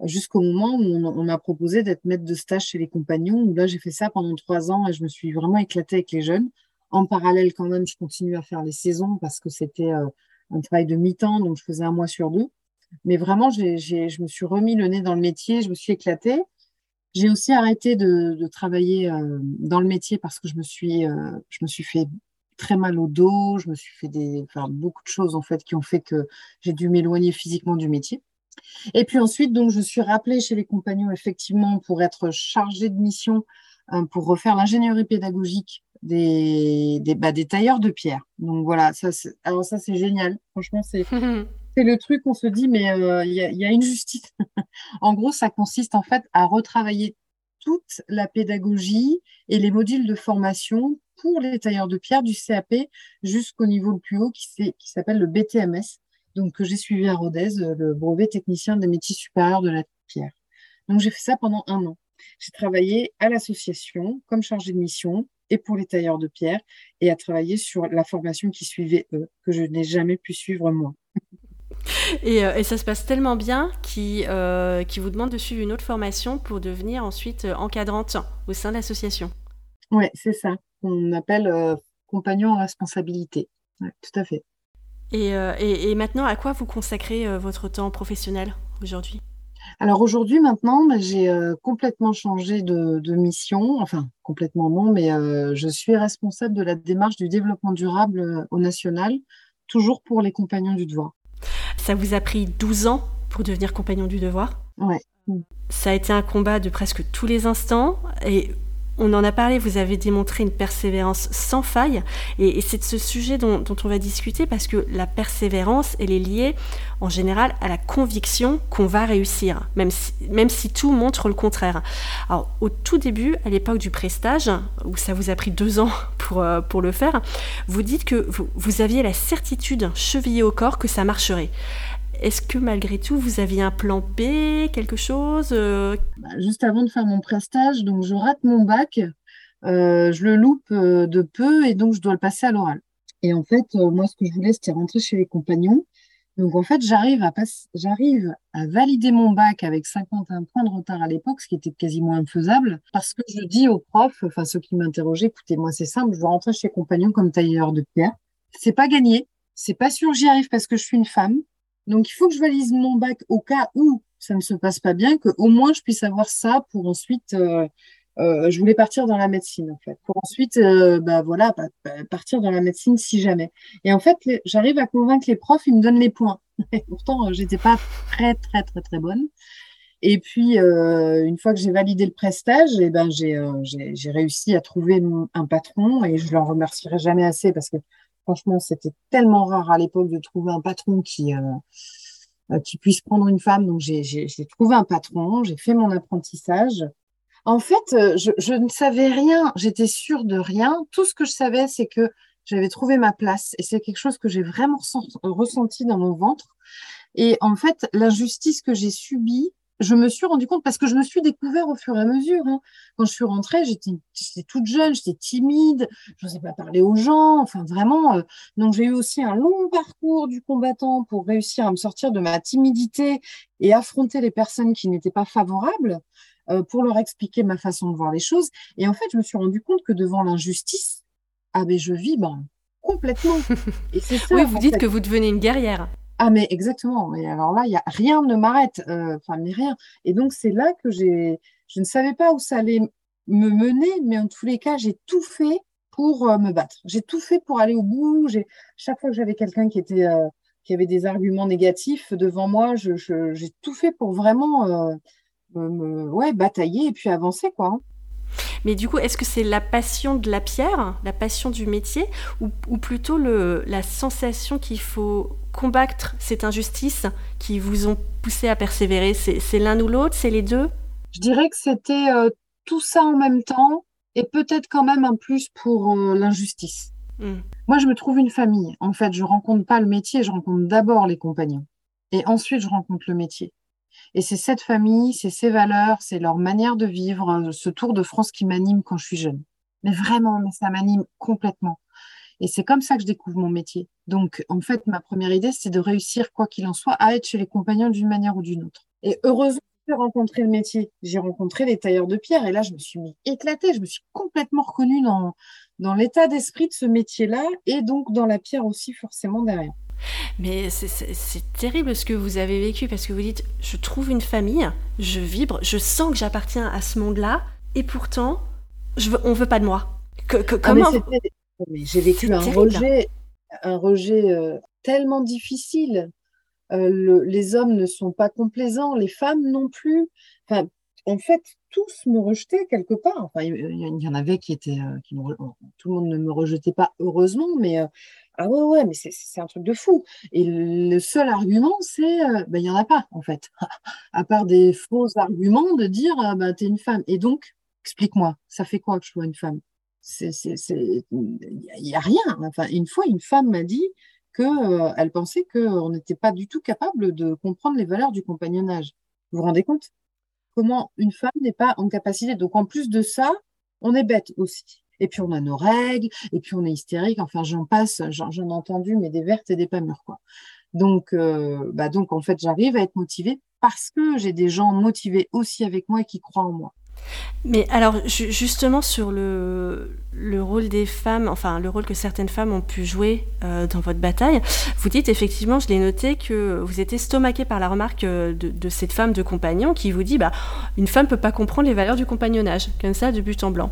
Jusqu'au moment où on, m'a proposé d'être maître de stage chez les compagnons. Là j'ai fait ça pendant trois ans et je me suis vraiment éclatée avec les jeunes. En parallèle quand même, je continue à faire les saisons parce que c'était un travail de mi-temps, donc je faisais un mois sur deux. Mais vraiment, je me suis remis le nez dans le métier, je me suis éclatée. J'ai aussi arrêté de, travailler euh, dans le métier parce que je me suis, euh, je me suis fait très mal au dos, je me suis fait des, beaucoup de choses en fait qui ont fait que j'ai dû m'éloigner physiquement du métier. Et puis ensuite, donc, je suis rappelée chez les compagnons effectivement pour être chargée de mission euh, pour refaire l'ingénierie pédagogique des, des, bah, des, tailleurs de pierre. Donc voilà, ça, alors ça c'est génial. Franchement, c'est c'est le truc, on se dit, mais euh, il y, a une justice. en gros, ça consiste en fait à retravailler toute la pédagogie et les modules de formation pour les tailleurs de pierre du CAP jusqu'au niveau le plus haut qui, s'appelle le BTMS, donc que j'ai suivi à Rodez, le brevet technicien des métiers supérieurs de la pierre. Donc j'ai fait ça pendant un an. J'ai travaillé à l'association comme chargée de mission et pour les tailleurs de pierre et à travailler sur la formation qui suivait eux, que je n'ai jamais pu suivre moi. Euh, et, ça se passe tellement bien qui euh, vous demande de suivre une autre formation pour devenir ensuite euh, encadrante au sein de l'association. Oui, c'est ça. On appelle compagnon en responsabilité. tout à fait. Et, et, maintenant, à quoi vous consacrez votre temps professionnel aujourd'hui? Alors aujourd'hui, maintenant, bah, j'ai complètement changé de, de, mission. Enfin, complètement non, mais je suis responsable de la démarche du développement durable au national, toujours pour les compagnons du devoir. Ça vous a pris 12 ans pour devenir compagnon du devoir? Ouais. Ça a été un combat de presque tous les instants et on en a parlé, vous avez démontré une persévérance sans faille, et, c'est ce sujet dont, on va discuter parce que la persévérance, elle est liée en général à la conviction qu'on va réussir, même si, tout montre le contraire. Alors, au tout début, à l'époque du prestage, où ça vous a pris deux ans pour, euh, pour le faire, vous dites que vous, vous aviez la certitude chevillée au corps que ça marcherait. Est-ce que malgré tout, vous aviez un plan B, quelque chose euh? bah, Juste avant de faire mon prestage, donc je rate mon bac, euh, je le loupe euh, de peu et donc je dois le passer à l'oral. Et en fait, moi, ce que je voulais, c'était rentrer chez les compagnons. Donc en fait, j'arrive à, j'arrive à valider mon bac avec 51 points de retard à l'époque, ce qui était quasiment infaisable, parce que je dis aux profs, enfin ceux qui m'interrogeaient, écoutez, moi c'est simple, je veux rentrer chez les compagnons comme tailleur de pierre. C'est pas gagné, c'est pas sûr j'y arrive parce que je suis une femme, donc, il faut que je valise mon bac au cas où ça ne se passe pas bien, que au moins je puisse avoir ça pour ensuite. Euh, euh, je voulais partir dans la médecine en fait, pour ensuite, euh, bah voilà, partir dans la médecine si jamais. Et en fait, j'arrive à convaincre les profs, ils me donnent les points. Et pourtant, j'étais pas très très très très bonne. Et puis, une fois que j'ai validé le prestage, eh ben j'ai réussi à trouver un patron et je l'en remercierai jamais assez parce que Franchement, c'était tellement rare à l'époque de trouver un patron qui, qui puisse prendre une femme. Donc, j'ai trouvé un patron, j'ai fait mon apprentissage. En fait, je, je ne savais rien, j'étais sûre de rien. Tout ce que je savais, c'est que j'avais trouvé ma place. Et c'est quelque chose que j'ai vraiment ressenti dans mon ventre. Et en fait, l'injustice que j'ai subie, je me suis rendu compte parce que je me suis découvert au fur et à mesure. Hein. Quand je suis rentrée, j'étais toute jeune, j'étais timide, je n'osais pas parler aux gens. Enfin, vraiment. Euh, donc, j'ai eu aussi un long parcours du combattant pour réussir à me sortir de ma timidité et affronter les personnes qui n'étaient pas favorables euh, pour leur expliquer ma façon de voir les choses. Et en fait, je me suis rendu compte que devant l'injustice, ah ben je vibre complètement. Et ça, oui, vous dites que vous devenez une guerrière. Ah mais exactement. Et alors là, y a rien ne m'arrête. Euh, enfin, mais rien. Et donc c'est là que j'ai, je ne savais pas où ça allait me mener, mais en tous les cas, j'ai tout fait pour euh, me battre. J'ai tout fait pour aller au bout. J'ai chaque fois que j'avais quelqu'un qui était euh, qui avait des arguments négatifs devant moi, j'ai tout fait pour vraiment me, ouais, batailler et puis avancer quoi. Mais du coup, est-ce que c'est la passion de la pierre, la passion du métier, ou, plutôt le, la sensation qu'il faut combattre cette injustice qui vous ont poussé à persévérer? C'est l'un ou l'autre? C'est les deux? Je dirais que c'était euh, tout ça en même temps, et peut-être quand même un plus pour euh, l'injustice. Hmm. Moi, je me trouve une famille. En fait, je rencontre pas le métier, je rencontre d'abord les compagnons. Et ensuite, je rencontre le métier. Et c'est cette famille, c'est ces valeurs, c'est leur manière de vivre, hein, ce tour de France qui m'anime quand je suis jeune. Mais vraiment, ça m'anime complètement. Et c'est comme ça que je découvre mon métier. Donc, en fait, ma première idée, c'est de réussir, quoi qu'il en soit, à être chez les compagnons d'une manière ou d'une autre. Et heureusement, j'ai rencontré le métier. J'ai rencontré les tailleurs de pierre et là, je me suis mis éclatée. Je me suis complètement reconnue dans, dans l'état d'esprit de ce métier-là et donc dans la pierre aussi, forcément, derrière. Mais c'est terrible ce que vous avez vécu parce que vous dites, je trouve une famille, je vibre, je sens que j'appartiens à ce monde-là, et pourtant, je veux, on veut pas de moi. Que, ah, comment J'ai vécu un rejet, un rejet euh, tellement difficile. Euh, les hommes ne sont pas complaisants, les femmes non plus. Enfin, en fait, tous me rejetaient quelque part. Enfin, il y, en avait qui étaient, euh, qui tout le monde ne me rejetait pas heureusement, mais ah ouais, ouais, mais c'est un truc de fou. Et le seul argument, c'est, euh, ben, il n'y en a pas, en fait. à part des faux arguments de dire, ben, t'es une femme. Et donc, explique-moi, ça fait quoi que je sois une femme? Il n'y a rien. Enfin, une fois, une femme m'a dit qu'elle euh, pensait qu'on n'était pas du tout capable de comprendre les valeurs du compagnonnage. Vous vous rendez compte? Comment une femme n'est pas en capacité. Donc, en plus de ça, on est bête aussi et puis on a nos règles, et puis on est hystérique, enfin j'en passe, j'en ai entendu, mais des vertes et des pas mûres, quoi. Donc, euh, bah donc en fait, j'arrive à être motivée parce que j'ai des gens motivés aussi avec moi et qui croient en moi. Mais alors, justement, sur le, le, rôle des femmes, enfin, le rôle que certaines femmes ont pu jouer euh, dans votre bataille, vous dites effectivement, je l'ai noté, que vous êtes estomaqué par la remarque euh, de, cette femme de compagnon qui vous dit, bah, une femme ne peut pas comprendre les valeurs du compagnonnage, comme ça, de but en blanc.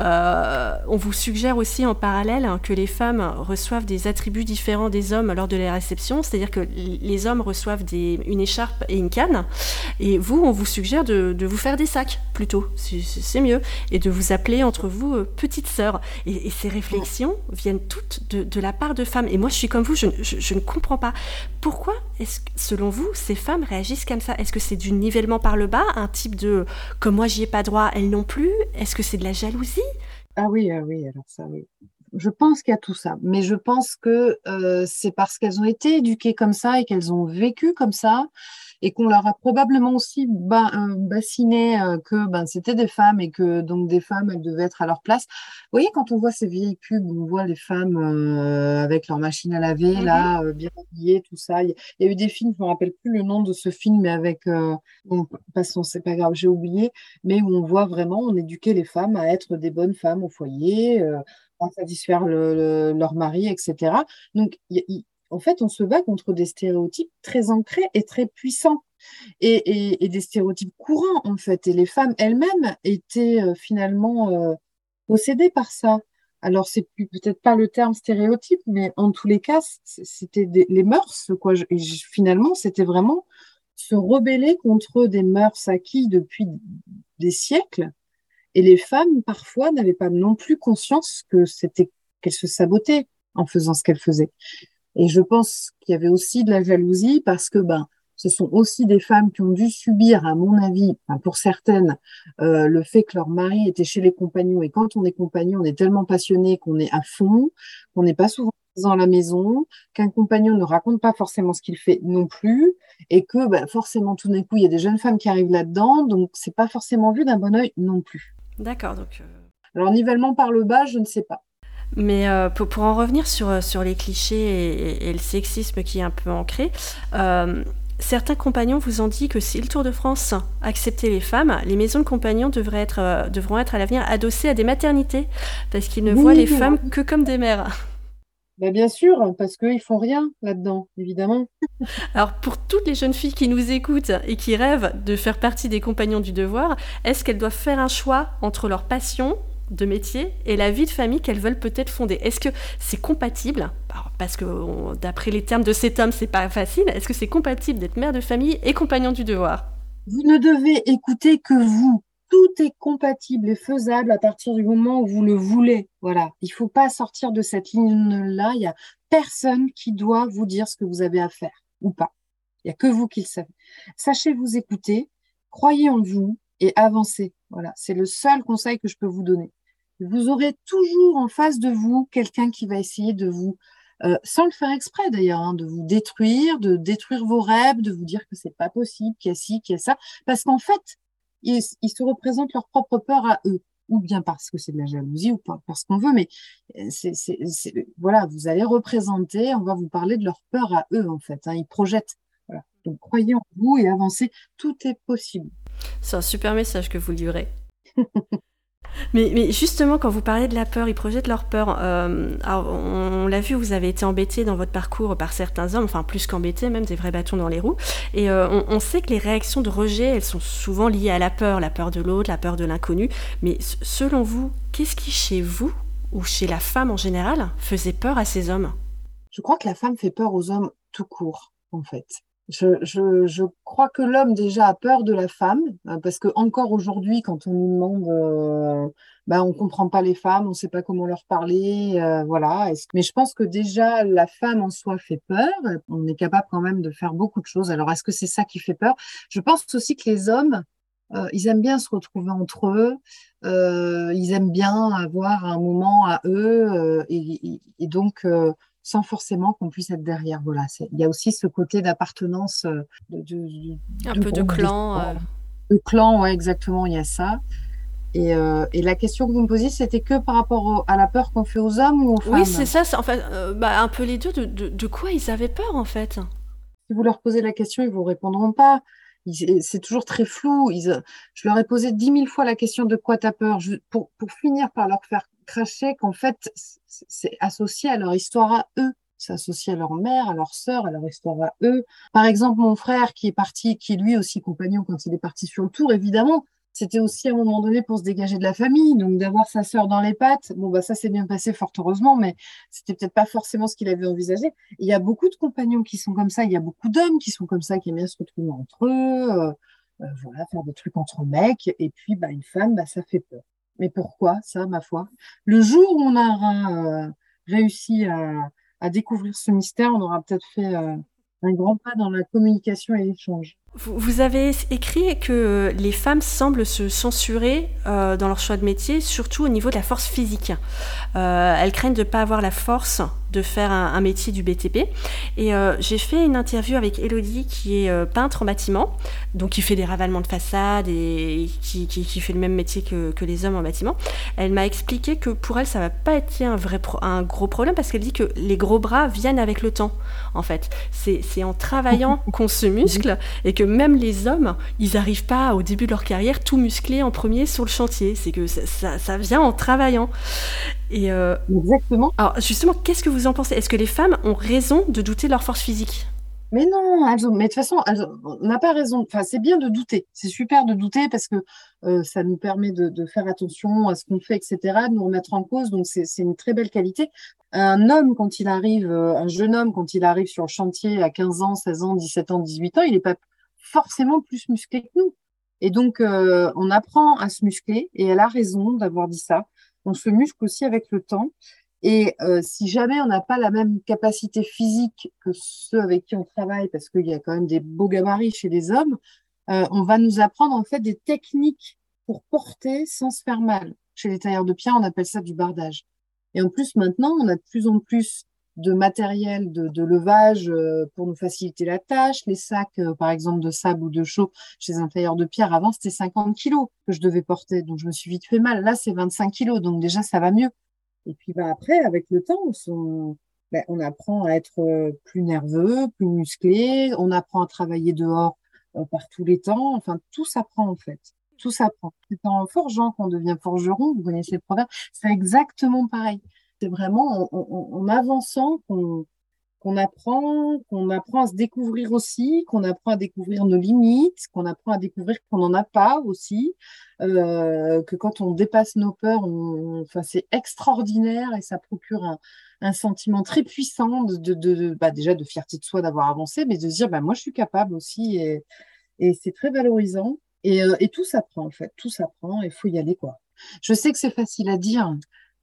Euh, on vous suggère aussi en parallèle hein, que les femmes reçoivent des attributs différents des hommes lors de la réception, c'est-à-dire que les hommes reçoivent une écharpe et une canne, et vous, on vous suggère de vous faire des sacs plutôt c'est mieux, et de vous appeler entre vous euh, petite sœur. Et, ces réflexions viennent toutes de, la part de femmes. Et moi, je suis comme vous, je, ne comprends pas. Pourquoi, est-ce selon vous, ces femmes réagissent comme ça? Est-ce que c'est du nivellement par le bas, un type de comme moi j'y ai pas droit, elles non plus? Est-ce que c'est de la jalousie? Ah oui, ah oui, alors ça, oui. Je pense qu'il y a tout ça, mais je pense que euh, c'est parce qu'elles ont été éduquées comme ça et qu'elles ont vécu comme ça et qu'on leur a probablement aussi euh, bassiné euh, que ben, c'était des femmes et que donc des femmes, elles devaient être à leur place. Vous voyez, quand on voit ces vieilles pubs, on voit les femmes euh, avec leur machine à laver, mm-hmm. là, bien habillées, tout ça. Il y, a eu des films, je ne me rappelle plus le nom de ce film, mais avec, bon, passons, c'est pas grave, j'ai oublié, mais où on voit vraiment, on éduquait les femmes à être des bonnes femmes au foyer, à satisfaire leur mari, etc. Donc, il en fait, on se bat contre des stéréotypes très ancrés et très puissants. Et, des stéréotypes courants, en fait. Et les femmes elles-mêmes étaient euh, finalement euh, possédées par ça. Alors, c'est peut-être pas le terme stéréotype, mais en tous les cas, c'était les mœurs, finalement, c'était vraiment se rebeller contre des mœurs acquis depuis des siècles. Et les femmes, parfois, n'avaient pas non plus conscience que c'était qu'elles se sabotaient en faisant ce qu'elle faisait. Et je pense qu'il y avait aussi de la jalousie parce que ben, ce sont aussi des femmes qui ont dû subir, à mon avis, pour certaines, euh, le fait que leur mari était chez les compagnons. Et quand on est compagnon, on est tellement passionné qu'on est à fond, qu'on n'est pas souvent dans la maison, qu'un compagnon ne raconte pas forcément ce qu'il fait non plus, et que ben, forcément tout d'un coup il y a des jeunes femmes qui arrivent là-dedans, donc c'est pas forcément vu d'un bon oeil non plus. D'accord, donc. Euh, Alors nivellement par le bas, je ne sais pas. Mais euh, pour, en revenir sur, sur les clichés et, le sexisme qui est un peu ancré, Certains compagnons vous ont dit que si le Tour de France acceptait les femmes, les maisons de compagnons devraient être, euh, devront être à l'avenir adossées à des maternités, parce qu'ils ne voient les femmes que comme des mères. Bah, bien sûr, parce qu'ils font rien là-dedans, évidemment. Alors pour toutes les jeunes filles qui nous écoutent et qui rêvent de faire partie des compagnons du devoir, est-ce qu'elles doivent faire un choix entre leur passion de métier et la vie de famille qu'elles veulent peut-être fonder. Est-ce que c'est compatible Parce que d'après les termes de cet homme, c'est pas facile. Est-ce que c'est compatible d'être mère de famille et compagnon du devoir? Vous ne devez écouter que vous. Tout est compatible et faisable à partir du moment où vous le voulez. Voilà. Il ne faut pas sortir de cette ligne-là. Il n'y a personne qui doit vous dire ce que vous avez à faire ou pas. Il n'y a que vous qui le savez. Sachez vous écouter, croyez en vous et avancez. Voilà. C'est le seul conseil que je peux vous donner vous aurez toujours en face de vous quelqu'un qui va essayer de vous, euh, sans le faire exprès d'ailleurs, hein, de vous détruire, de détruire vos rêves, de vous dire que c'est pas possible, qu'il y a ci, qu'il y a ça, parce qu'en fait, ils, se représentent leur propre peur à eux, ou bien parce que c'est de la jalousie, ou pas parce qu'on veut, mais euh, c'est, voilà, vous allez représenter, on va vous parler de leur peur à eux en fait, hein, ils projettent. Donc croyez en vous et avancez, tout est possible. C'est un super message que vous livrez. Mais, justement, quand vous parlez de la peur, ils projettent leur peur. Euh, on, l'a vu, vous avez été embêté dans votre parcours par certains hommes, enfin plus qu'embêté, même des vrais bâtons dans les roues. Et euh, on, sait que les réactions de rejet, elles sont souvent liées à la peur, la peur de l'autre, la peur de l'inconnu. Mais selon vous, qu'est-ce qui chez vous ou chez la femme en général faisait peur à ces hommes? Je crois que la femme fait peur aux hommes tout court, en fait. Je, crois que l'homme déjà a peur de la femme, euh, parce que encore aujourd'hui, quand on nous demande, euh, bah, on comprend pas les femmes, on ne sait pas comment leur parler, euh, voilà. Mais je pense que déjà la femme en soi fait peur. On est capable quand même de faire beaucoup de choses. Alors est-ce que c'est ça qui fait peur? Je pense aussi que les hommes, ils aiment bien se retrouver entre eux. ils aiment bien avoir un moment à eux, et donc sans forcément qu'on puisse être derrière. Voilà, il y a aussi ce côté d'appartenance, euh, de, un peu de clan. Euh. De, clan, ouais, exactement, il y a ça. Et, euh, et, la question que vous me posiez, c'était que par rapport à la peur qu'on fait aux hommes ou aux femmes Oui, c'est ça, en fait, bah, un peu les deux. De, de, quoi ils avaient peur, en fait? Si vous leur posez la question, ils ne vous répondront pas. C'est toujours très flou. Ils, je leur ai posé dix mille fois la question de quoi tu as peur, pour, pour finir par leur faire cracher qu'en fait, c'est associé à leur histoire à eux. C'est associé à leur mère, à leur sœur, à leur histoire à eux. Par exemple, mon frère qui est parti, qui est lui aussi compagnon quand il est parti sur le tour, évidemment, c'était aussi à un moment donné pour se dégager de la famille. Donc d'avoir sa sœur dans les pattes, bon bah ça s'est bien passé fort heureusement, mais c'était peut-être pas forcément ce qu'il avait envisagé. Il y a beaucoup de compagnons qui sont comme ça, il y a beaucoup d'hommes qui sont comme ça, qui aiment bien se retrouver entre eux, euh, euh, voilà, faire des trucs entre mecs. Et puis bah une femme, bah ça fait peur. Mais pourquoi ça, ma foi? Le jour où on aura euh, réussi à, découvrir ce mystère, on aura peut-être fait euh, un grand pas dans la communication et l'échange. Vous avez écrit que les femmes semblent se censurer euh, dans leur choix de métier, surtout au niveau de la force physique. elles craignent de ne pas avoir la force de faire un, métier du BTP. Et euh, j'ai fait une interview avec Elodie qui est euh, peintre en bâtiment, donc qui fait des ravalements de façade et qui, qui, fait le même métier que, que, les hommes en bâtiment. Elle m'a expliqué que pour elle, ça va pas être un, vrai un gros problème parce qu'elle dit que les gros bras viennent avec le temps, en fait. C'est en travaillant qu'on se muscle et que même les hommes, ils n'arrivent pas au début de leur carrière tout musclés en premier sur le chantier. C'est que ça, ça, ça vient en travaillant. Et euh, Exactement. Alors justement, qu'est-ce que vous en pensez? Est-ce que les femmes ont raison de douter de leur force physique? Mais non, mais de toute façon, on n'a pas raison. Enfin, c'est bien de douter. C'est super de douter parce que euh, ça nous permet de, faire attention à ce qu'on fait, etc., de nous remettre en cause. Donc, c'est une très belle qualité. Un homme, quand il arrive, euh, un jeune homme, quand il arrive sur le chantier à 15 ans, 16 ans, 17 ans, 18 ans, il n'est pas forcément plus musclé que nous. Et donc, on apprend à se muscler et elle a raison d'avoir dit ça on se muscle aussi avec le temps. Et si jamais on n'a pas la même capacité physique que ceux avec qui on travaille, parce qu'il y a quand même des beaux gabarits chez les hommes, on va nous apprendre en fait des techniques pour porter sans se faire mal. Chez les tailleurs de pierre, on appelle ça du bardage. Et en plus, maintenant, on a de plus en plus de matériel de, levage euh, pour nous faciliter la tâche. Les sacs, euh, par exemple, de sable ou de chaux chez un tailleur de pierre, avant, c'était 50 kilos que je devais porter. Donc, je me suis vite fait mal. Là, c'est 25 kilos. Donc, déjà, ça va mieux. Et puis, bah, après, avec le temps, on, ben, on apprend à être euh, plus nerveux, plus musclé. On apprend à travailler dehors par tous les temps. Enfin, tout s'apprend, en fait tout s'apprend. C'est en forgeant qu'on devient forgeron, vous connaissez le proverbe, c'est exactement pareil. C'est vraiment en, avançant qu'on apprend, qu'on apprend à se découvrir aussi, qu'on apprend à découvrir nos limites, qu'on apprend à découvrir qu'on n'en a pas aussi, euh, que quand on dépasse nos peurs, enfin, c'est extraordinaire et ça procure un, sentiment très puissant de, bah, déjà de fierté de soi d'avoir avancé, mais de se dire bah, moi je suis capable aussi et, et c'est très valorisant. Et, euh, et tout s'apprend en fait, tout s'apprend, il faut y aller quoi. Je sais que c'est facile à dire,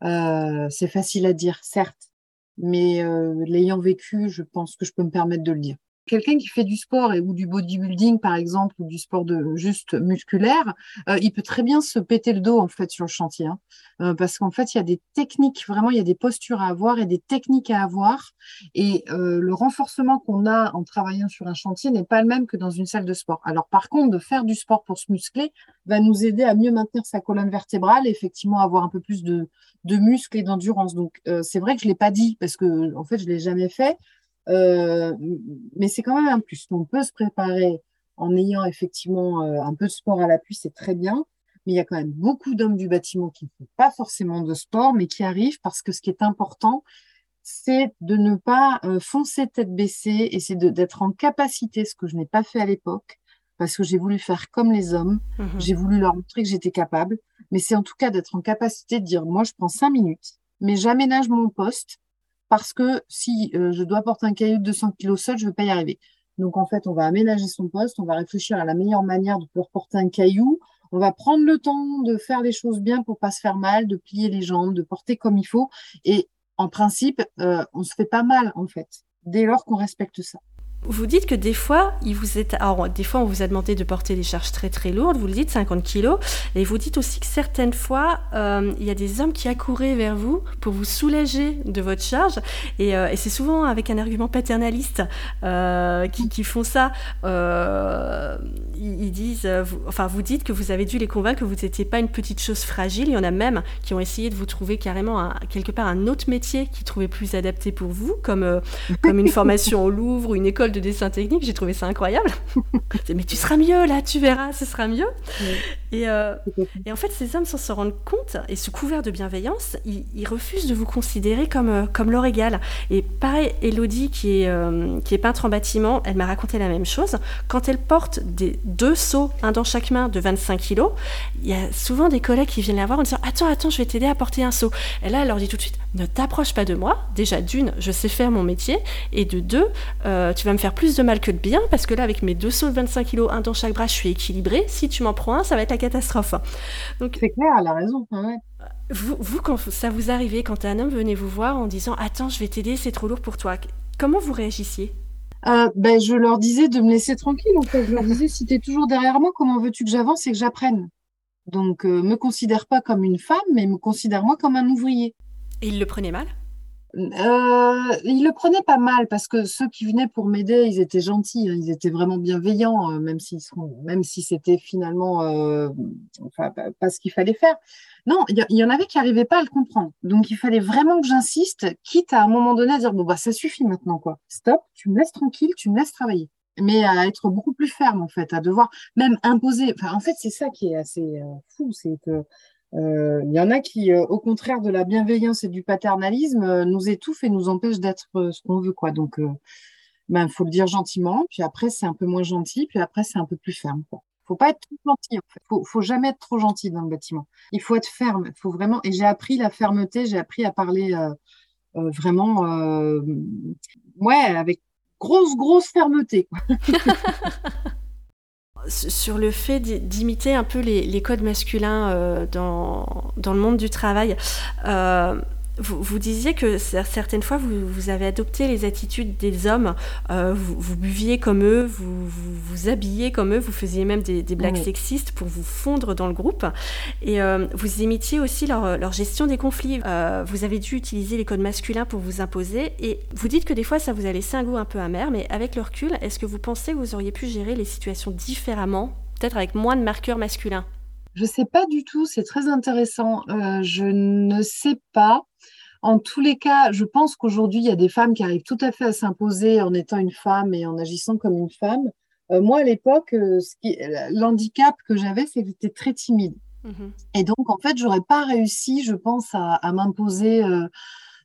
euh, c'est facile à dire, certes, mais euh, l'ayant vécu, je pense que je peux me permettre de le dire quelqu'un qui fait du sport et ou du bodybuilding par exemple ou du sport de juste musculaire, euh, il peut très bien se péter le dos en fait sur le chantier, hein. euh, parce qu'en fait il y a des techniques vraiment, il y a des postures à avoir et des techniques à avoir, et euh, le renforcement qu'on a en travaillant sur un chantier n'est pas le même que dans une salle de sport. Alors par contre, de faire du sport pour se muscler va nous aider à mieux maintenir sa colonne vertébrale et effectivement avoir un peu plus de, de muscles et d'endurance. Donc c'est vrai que je l'ai pas dit parce que en fait je l'ai jamais fait. Euh, mais c'est quand même un plus. On peut se préparer en ayant effectivement euh, un peu de sport à l'appui, c'est très bien. Mais il y a quand même beaucoup d'hommes du bâtiment qui ne font pas forcément de sport, mais qui arrivent parce que ce qui est important, c'est de ne pas euh, foncer tête baissée et c'est d'être en capacité, ce que je n'ai pas fait à l'époque, parce que j'ai voulu faire comme les hommes, mmh j'ai voulu leur montrer que j'étais capable, mais c'est en tout cas d'être en capacité de dire, moi, je prends cinq minutes, mais j'aménage mon poste parce que si euh, je dois porter un caillou de 200 kg seul, je ne vais pas y arriver. Donc en fait, on va aménager son poste, on va réfléchir à la meilleure manière de pouvoir porter un caillou. On va prendre le temps de faire les choses bien pour pas se faire mal, de plier les jambes, de porter comme il faut. Et en principe, euh, on se fait pas mal en fait, dès lors qu'on respecte ça. Vous dites que des fois, il vous est... Des fois, on vous a demandé de porter des charges très très lourdes, vous le dites, 50 kilos, et vous dites aussi que certaines fois, euh, il y a des hommes qui accouraient vers vous pour vous soulager de votre charge, et, euh, c'est souvent avec un argument paternaliste euh, qui, font ça. ils, disent, vous, enfin, vous dites que vous avez dû les convaincre que vous n'étiez pas une petite chose fragile. Il y en a même qui ont essayé de vous trouver carrément quelque part un autre métier qu'ils trouvaient plus adapté pour vous, comme, comme une formation au Louvre ou une école de dessin technique, j'ai trouvé ça incroyable. mais tu seras mieux là, tu verras, ce sera mieux. Euh, et, en fait, ces hommes, sans se rendre compte, et sous couvert de bienveillance, ils, refusent de vous considérer comme, euh, comme leur égal. Et pareil, Elodie, qui est, euh, qui est peintre en bâtiment, elle m'a raconté la même chose. Quand elle porte des, deux seaux, un dans chaque main, de 25 kilos, il y a souvent des collègues qui viennent la voir en disant Attends, attends, je vais t'aider à porter un seau. Et là, elle leur dit tout de suite Ne t'approche pas de moi. Déjà, d'une, je sais faire mon métier. Et de deux, tu vas me faire plus de mal que de bien, parce que là, avec mes deux seaux de 25 kilos, un dans chaque bras, je suis équilibrée. Si tu m'en prends un, ça va être la catastrophe. Donc, c'est clair, elle a raison. Vous, vous, quand ça vous arrivait, quand un homme venait vous voir en disant Attends, je vais t'aider, c'est trop lourd pour toi, comment vous réagissiez? Euh, ben, Je leur disais de me laisser tranquille. En fait. Je leur disais Si tu es toujours derrière moi, comment veux-tu que j'avance et que j'apprenne? Donc, euh, me considère pas comme une femme, mais me considère moi comme un ouvrier. Et il le prenait mal? Euh, il le prenait pas mal parce que ceux qui venaient pour m'aider, ils étaient gentils, hein, ils étaient vraiment bienveillants, euh, même, même si c'était finalement euh, enfin, pas, ce qu'il fallait faire. Non, il y, en avait qui n'arrivaient pas à le comprendre. Donc il fallait vraiment que j'insiste, quitte à un moment donné à dire bon bah ça suffit maintenant quoi. Stop, tu me laisses tranquille, tu me laisses travailler. Mais à être beaucoup plus ferme en fait, à devoir même imposer. Enfin, en fait, c'est ça qui est assez fou, c'est que euh, il y en a qui, euh, au contraire de la bienveillance et du paternalisme, euh, nous étouffent et nous empêchent d'être ce qu'on veut. quoi. Donc, il ben, faut le dire gentiment, puis après, c'est un peu moins gentil, puis après, c'est un peu plus ferme. Il faut pas être trop gentil. En fait. faut, faut jamais être trop gentil dans le bâtiment. Il faut être ferme. faut vraiment. Et j'ai appris la fermeté. J'ai appris à parler vraiment, ouais, avec grosse grosse fermeté. sur le fait d'imiter un peu les, codes masculins euh, dans, dans, le monde du travail. Vous, disiez que certaines fois, vous, avez adopté les attitudes des hommes. Euh, vous, buviez comme eux, vous, vous, habillez comme eux, vous faisiez même des, blagues sexistes pour vous fondre dans le groupe. Et euh, vous imitiez aussi leur, gestion des conflits. Euh, vous avez dû utiliser les codes masculins pour vous imposer. Et vous dites que des fois, ça vous a laissé un goût un peu amer. Mais avec le recul, est-ce que vous pensez que vous auriez pu gérer les situations différemment, peut-être avec moins de marqueurs masculins? Je ne sais pas du tout, c'est très intéressant. je ne sais pas. En tous les cas, je pense qu'aujourd'hui, il y a des femmes qui arrivent tout à fait à s'imposer en étant une femme et en agissant comme une femme. Euh, moi, à l'époque, euh, l'handicap que j'avais, c'est que j'étais très timide. Mhm. Et donc, en fait, j'aurais pas réussi, je pense, à, m'imposer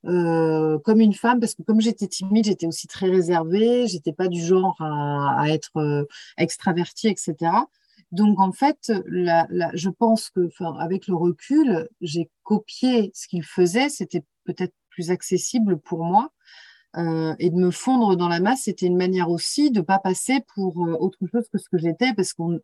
euh, comme une femme, parce que comme j'étais timide, j'étais aussi très réservée, j'étais pas du genre à, être extravertie, etc. Donc, en fait, je pense que, avec le recul, j'ai copié ce qu'il faisait. C'était peut-être plus accessible pour moi. Euh, et de me fondre dans la masse, c'était une manière aussi de ne pas passer pour euh, autre chose que ce que j'étais, parce qu'on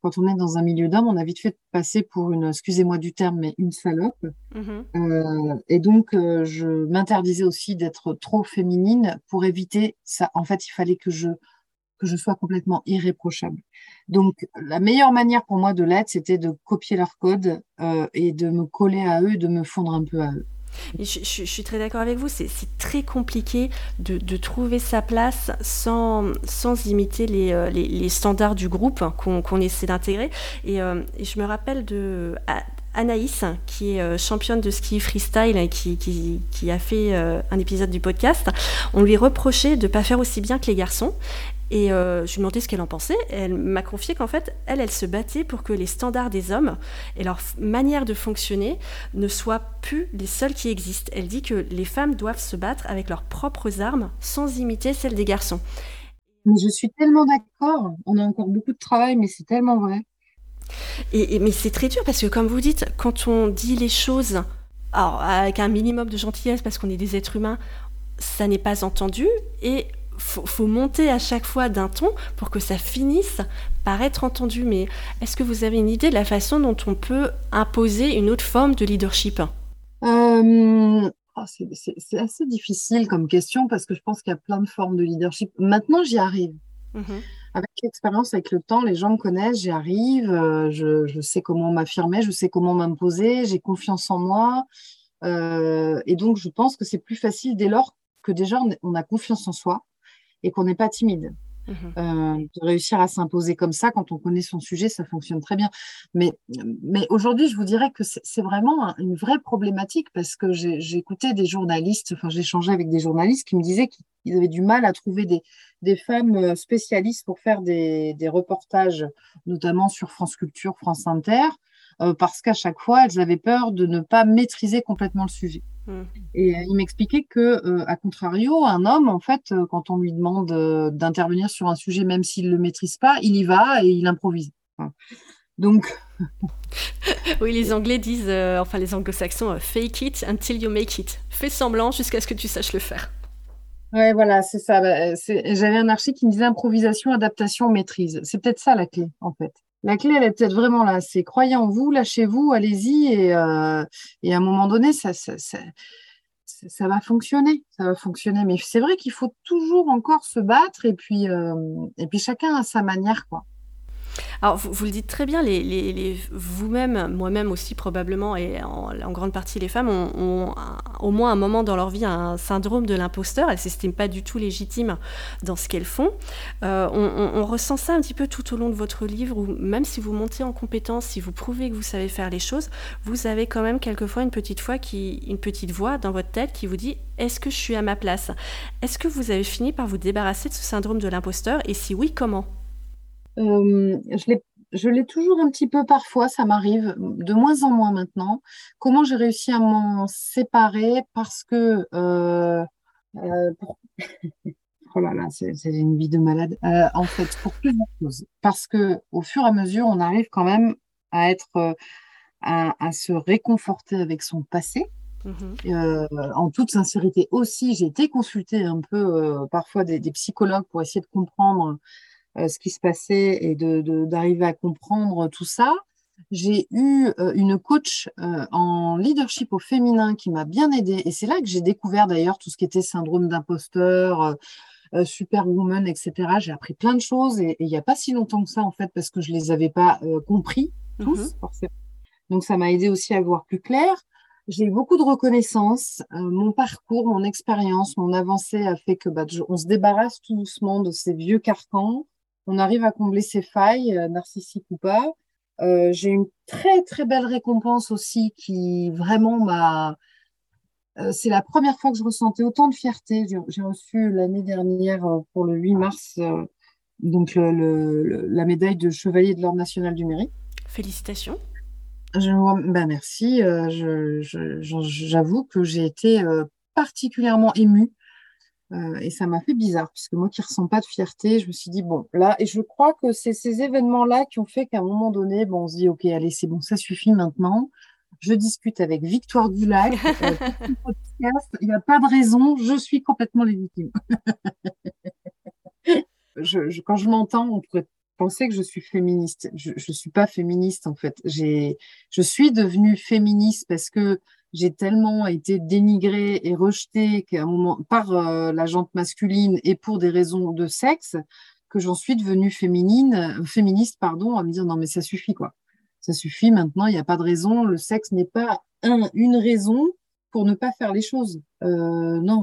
quand on est dans un milieu d'hommes, on a vite fait passer pour une, excusez-moi du terme, mais une salope. Mm-hmm. Euh, et donc, je m'interdisais aussi d'être trop féminine pour éviter ça. En fait, il fallait que je que je sois complètement irréprochable. Donc, la meilleure manière pour moi de l'être, c'était de copier leur code et de me coller à eux, de me fondre un peu à eux. Je, suis très d'accord avec vous, c'est très compliqué de, trouver sa place sans, sans imiter les, euh, les, standards du groupe qu'on essaie d'intégrer. Et, euh, et, je me rappelle de Anaïs, qui est euh, championne de ski freestyle, qui, qui, qui a fait un épisode du podcast. On lui reprochait de ne pas faire aussi bien que les garçons. Et euh, je lui ai demandé ce qu'elle en pensait. elle m'a confié qu'en fait, elle, elle se battait pour que les standards des hommes et leur manière de fonctionner ne soient plus les seuls qui existent. Elle dit que les femmes doivent se battre avec leurs propres armes sans imiter celles des garçons. Mais je suis tellement d'accord. On a encore beaucoup de travail, mais c'est tellement vrai. Et, mais c'est très dur parce que, comme vous dites, quand on dit les choses avec un minimum de gentillesse parce qu'on est des êtres humains, ça n'est pas entendu. Et faut, faut monter à chaque fois d'un ton pour que ça finisse par être entendu. Mais est-ce que vous avez une idée de la façon dont on peut imposer une autre forme de leadership? Euh, oh, C'est assez difficile comme question parce que je pense qu'il y a plein de formes de leadership. Maintenant, j'y arrive. Mhm. Avec l'expérience, avec le temps, les gens me connaissent, j'y arrive, euh, je, sais comment m'affirmer, je sais comment m'imposer, j'ai confiance en moi. Euh, et donc, je pense que c'est plus facile dès lors que déjà on a confiance en soi et qu'on n'est pas timide. Mhm. Euh, de réussir à s'imposer comme ça, quand on connaît son sujet, ça fonctionne très bien. Mais, mais aujourd'hui, je vous dirais que c'est vraiment une vraie problématique parce que j'ai écouté des journalistes, enfin j'ai échangé avec des journalistes qui me disaient qu'ils avaient du mal à trouver des, des femmes euh, spécialistes pour faire des, des, reportages, notamment sur France Culture, France Inter, euh, parce qu'à chaque fois, elles avaient peur de ne pas maîtriser complètement le sujet. Mm. Et euh, il m'expliquait que, euh, à contrario, un homme, en fait, quand on lui demande d'intervenir sur un sujet, même s'il ne le maîtrise pas, il y va et il improvise. Donc. oui, les Anglais disent, enfin les Anglo-Saxons, fake it until you make it. Fais semblant jusqu'à ce que tu saches le faire. Ouais, voilà, c'est ça. Bah, j'avais un archi qui me disait improvisation, adaptation, maîtrise. C'est peut-être ça la clé, en fait la clé, elle est peut-être vraiment là. C'est croyez en vous, lâchez-vous, allez-y. Et, euh, et, à un moment donné, ça, ça, ça, ça, va fonctionner. Ça va fonctionner. Mais c'est vrai qu'il faut toujours encore se battre. Et puis, euh, et puis chacun a sa manière, quoi. Alors, vous, le dites très bien, les, vous-même, moi-même aussi probablement, et en, grande partie les femmes, ont, au moins un moment dans leur vie un syndrome de l'imposteur. Elles ne s'estiment pas du tout légitimes dans ce qu'elles font. Euh, on, ressent ça un petit peu tout au long de votre livre, où même si vous montez en compétence, si vous prouvez que vous savez faire les choses, vous avez quand même quelquefois une petite, qui, une petite voix dans votre tête qui vous dit est-ce que je suis à ma place? Est-ce que vous avez fini par vous débarrasser de ce syndrome de l'imposteur? Et si oui, comment? Euh, je l'ai toujours un petit peu parfois, ça m'arrive de moins en moins maintenant. Comment j'ai réussi à m'en séparer Parce que, euh, euh, oh là là, c'est une vie de malade. en fait, pour plusieurs choses. Parce que au fur et à mesure, on arrive quand même à être, à, se réconforter avec son passé. Mmh en toute sincérité aussi, j'ai été consulter un peu parfois des, psychologues pour essayer de comprendre ce qui se passait et d'arriver à comprendre tout ça. j'ai eu euh, une coach euh, en leadership au féminin qui m'a bien aidée. Et c'est là que j'ai découvert d'ailleurs tout ce qui était syndrome d'imposteur, euh, superwoman, etc. J'ai appris plein de choses et il n'y a pas si longtemps que ça, en fait, parce que je ne les avais pas compris tous, mhm. forcément. Donc, ça m'a aidé aussi à voir plus clair. J'ai eu beaucoup de reconnaissance. mon parcours, mon expérience, mon avancée a fait que bah, on se débarrasse tout doucement de ces vieux carcans. On arrive à combler ses failles, narcissiques ou pas. Euh, j'ai une très très belle récompense aussi qui vraiment m'a. Euh, c'est la première fois que je ressentais autant de fierté. J'ai reçu l'année dernière euh, pour le 8 mars donc le, la médaille de chevalier de l'ordre national du mérite. Félicitations. Je, ben merci. J'avoue que j'ai été particulièrement émue euh, et ça m'a fait bizarre, puisque moi qui ne ressens pas de fierté, je me suis dit, bon, là, et je crois que c'est ces événements-là qui ont fait qu'à un moment donné, bon, on se dit, OK, allez, c'est bon, ça suffit maintenant. Je discute avec Victoire Dulac. Euh, il n'y a pas de raison, je suis complètement légitime. je, quand je m'entends, on pourrait penser que je suis féministe. Je ne suis pas féministe, en fait. Je suis devenue féministe parce que j'ai tellement été dénigrée et rejetée par euh, la jante masculine et pour des raisons de sexe que j'en suis devenue féminine, féministe pardon, à me dire non mais ça suffit quoi. Ça suffit maintenant, il n'y a pas de raison, le sexe n'est pas un, une raison pour ne pas faire les choses. Euh, non,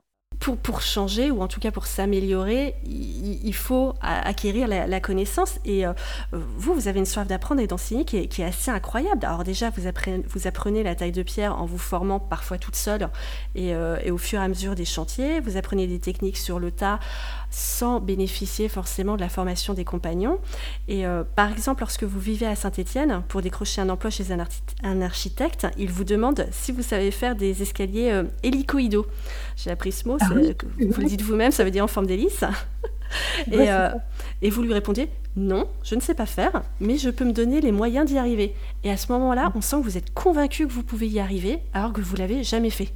pour, changer, ou en tout cas pour s'améliorer, il, faut acquérir la, connaissance. Et euh, vous, vous avez une soif d'apprendre et d'enseigner qui, est assez incroyable. Alors déjà, vous apprenez, la taille de pierre en vous formant parfois toute seule euh, et, au fur et à mesure des chantiers. Vous apprenez des techniques sur le tas sans bénéficier forcément de la formation des compagnons. Et euh, par exemple, lorsque vous vivez à Saint-Étienne, pour décrocher un emploi chez un, architecte, il vous demande si vous savez faire des escaliers euh, hélicoïdaux. J'ai appris ce mot, ah vous le dites vous-même, ça veut dire en forme d'hélice. et, euh, et, vous lui répondiez non, je ne sais pas faire, mais je peux me donner les moyens d'y arriver. Et à ce moment-là, on sent que vous êtes convaincu que vous pouvez y arriver alors que vous l'avez jamais fait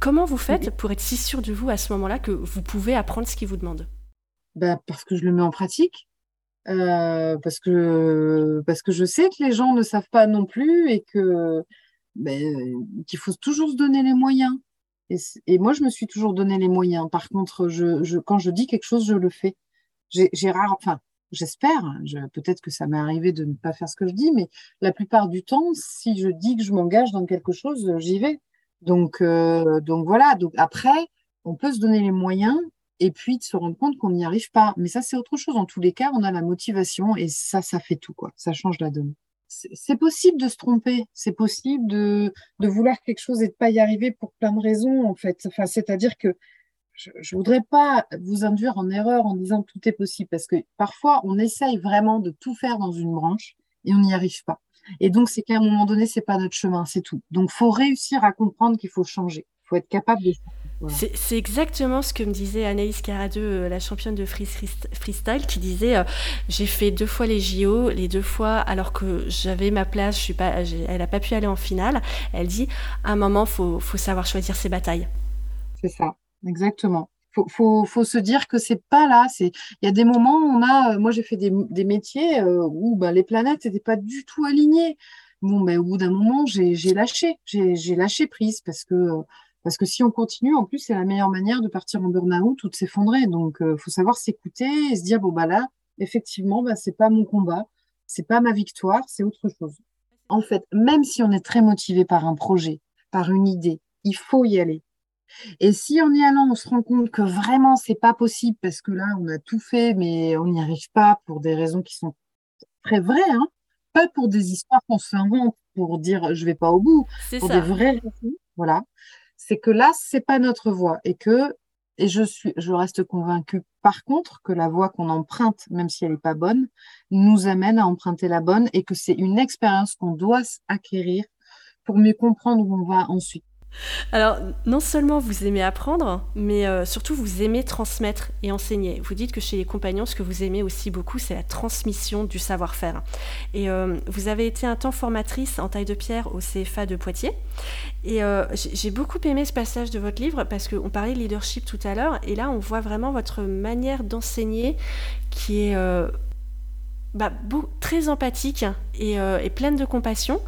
comment vous faites pour être si sûr de vous à ce moment-là que vous pouvez apprendre ce qu'il vous demande? Bah, Parce que je le mets en pratique. Euh, parce, que, parce que je sais que les gens ne savent pas non plus et que ben, qu'il faut toujours se donner les moyens. Et, moi, je me suis toujours donné les moyens. Par contre, je, quand je dis quelque chose, je le fais. J'ai rare, enfin, j'espère, peut-être que ça m'est arrivé de ne pas faire ce que je dis, mais la plupart du temps, si je dis que je m'engage dans quelque chose, j'y vais. Donc, euh, donc voilà. Donc après, on peut se donner les moyens et puis de se rendre compte qu'on n'y arrive pas. Mais ça, c'est autre chose. En tous les cas, on a la motivation et ça, ça fait tout, quoi. Ça change la donne. C'est possible de se tromper, c'est possible de, vouloir quelque chose et de pas y arriver pour plein de raisons, en fait. Enfin, c'est-à-dire que je voudrais pas vous induire en erreur en disant que tout est possible, parce que parfois, on essaye vraiment de tout faire dans une branche et on n'y arrive pas. Et donc, c'est qu'à un moment donné, c'est pas notre chemin, c'est tout. Donc, faut réussir à comprendre qu'il faut changer. Il faut être capable de. C'est exactement ce que me disait Anaïs Caradeux, euh, la championne de freestyle, qui disait euh, J'ai fait deux fois les JO, les deux fois alors que j'avais ma place, je suis pas, elle n'a pas pu aller en finale. Elle dit À un moment, il faut, faut savoir choisir ses batailles. C'est ça, exactement faut, faut, se dire que c'est pas là. C'est il y a des moments où on a. Euh, moi, j'ai fait des, métiers euh, où ben, les planètes n'étaient pas du tout alignées. Bon, ben, au bout d'un moment, j'ai lâché. J'ai lâché prise parce que parce que si on continue, en plus, c'est la meilleure manière de partir en burn-out ou de s'effondrer. Donc, il euh, faut savoir s'écouter et se dire bon bah là, effectivement, ben, c'est pas mon combat, c'est pas ma victoire, c'est autre chose. En fait, même si on est très motivé par un projet, par une idée, il faut y aller. Et si en y allant, on se rend compte que vraiment, c'est pas possible parce que là, on a tout fait, mais on n'y arrive pas pour des raisons qui sont très vraies, hein pas pour des histoires qu'on s'invente pour dire je vais pas au bout, pour des vraies raisons, voilà. C'est que là, c'est pas notre voie et que et je suis, je reste convaincue par contre que la voie qu'on emprunte, même si elle n'est pas bonne, nous amène à emprunter la bonne et que c'est une expérience qu'on doit acquérir pour mieux comprendre où on va ensuite. Alors, non seulement vous aimez apprendre, mais euh, surtout vous aimez transmettre et enseigner. Vous dites que chez les compagnons, ce que vous aimez aussi beaucoup, c'est la transmission du savoir-faire. Et euh, vous avez été un temps formatrice en taille de pierre au CFA de Poitiers. Et euh, j'ai beaucoup aimé ce passage de votre livre parce qu'on parlait de leadership tout à l'heure, et là on voit vraiment votre manière d'enseigner qui est bah, très empathique et, euh, et, pleine de compassion.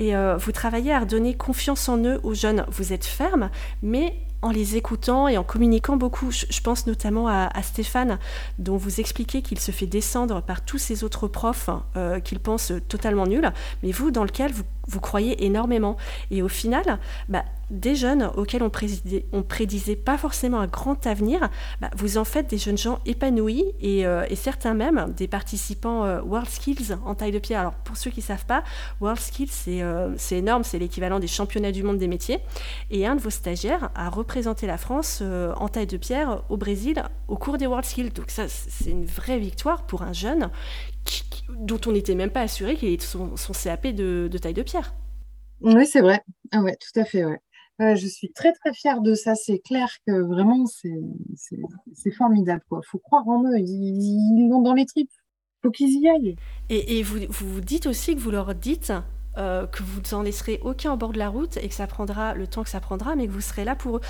Et euh, vous travaillez à redonner confiance en eux aux jeunes. Vous êtes ferme, mais en les écoutant et en communiquant beaucoup. Je, pense notamment à, Stéphane, dont vous expliquez qu'il se fait descendre par tous ses autres profs euh, qu'il pense totalement nuls, mais vous, dans lequel vous, vous croyez énormément. Et au final, bah, des jeunes auxquels on, présidait, on prédisait pas forcément un grand avenir, bah, vous en faites des jeunes gens épanouis et, euh, certains même des participants euh, World Skills en taille de pierre. Alors pour ceux qui ne savent pas, World Skills euh, c'est énorme, c'est l'équivalent des championnats du monde des métiers. Et un de vos stagiaires a représenté la France en taille de pierre au Brésil au cours des World Skills. Donc ça c'est une vraie victoire pour un jeune dont on n'était même pas assuré qu'il ait son, CAP de, de taille de pierre. Oui, c'est vrai. Ah ouais, tout à fait. Ouais je suis très très fière de ça. C'est clair que vraiment, c'est formidable. Il faut croire en eux. Ils l'ont dans les tripes. Il faut qu'ils y aillent. Et, vous, vous dites aussi que vous leur dites euh, que vous n'en laisserez aucun au bord de la route et que ça prendra le temps que ça prendra, mais que vous serez là pour eux.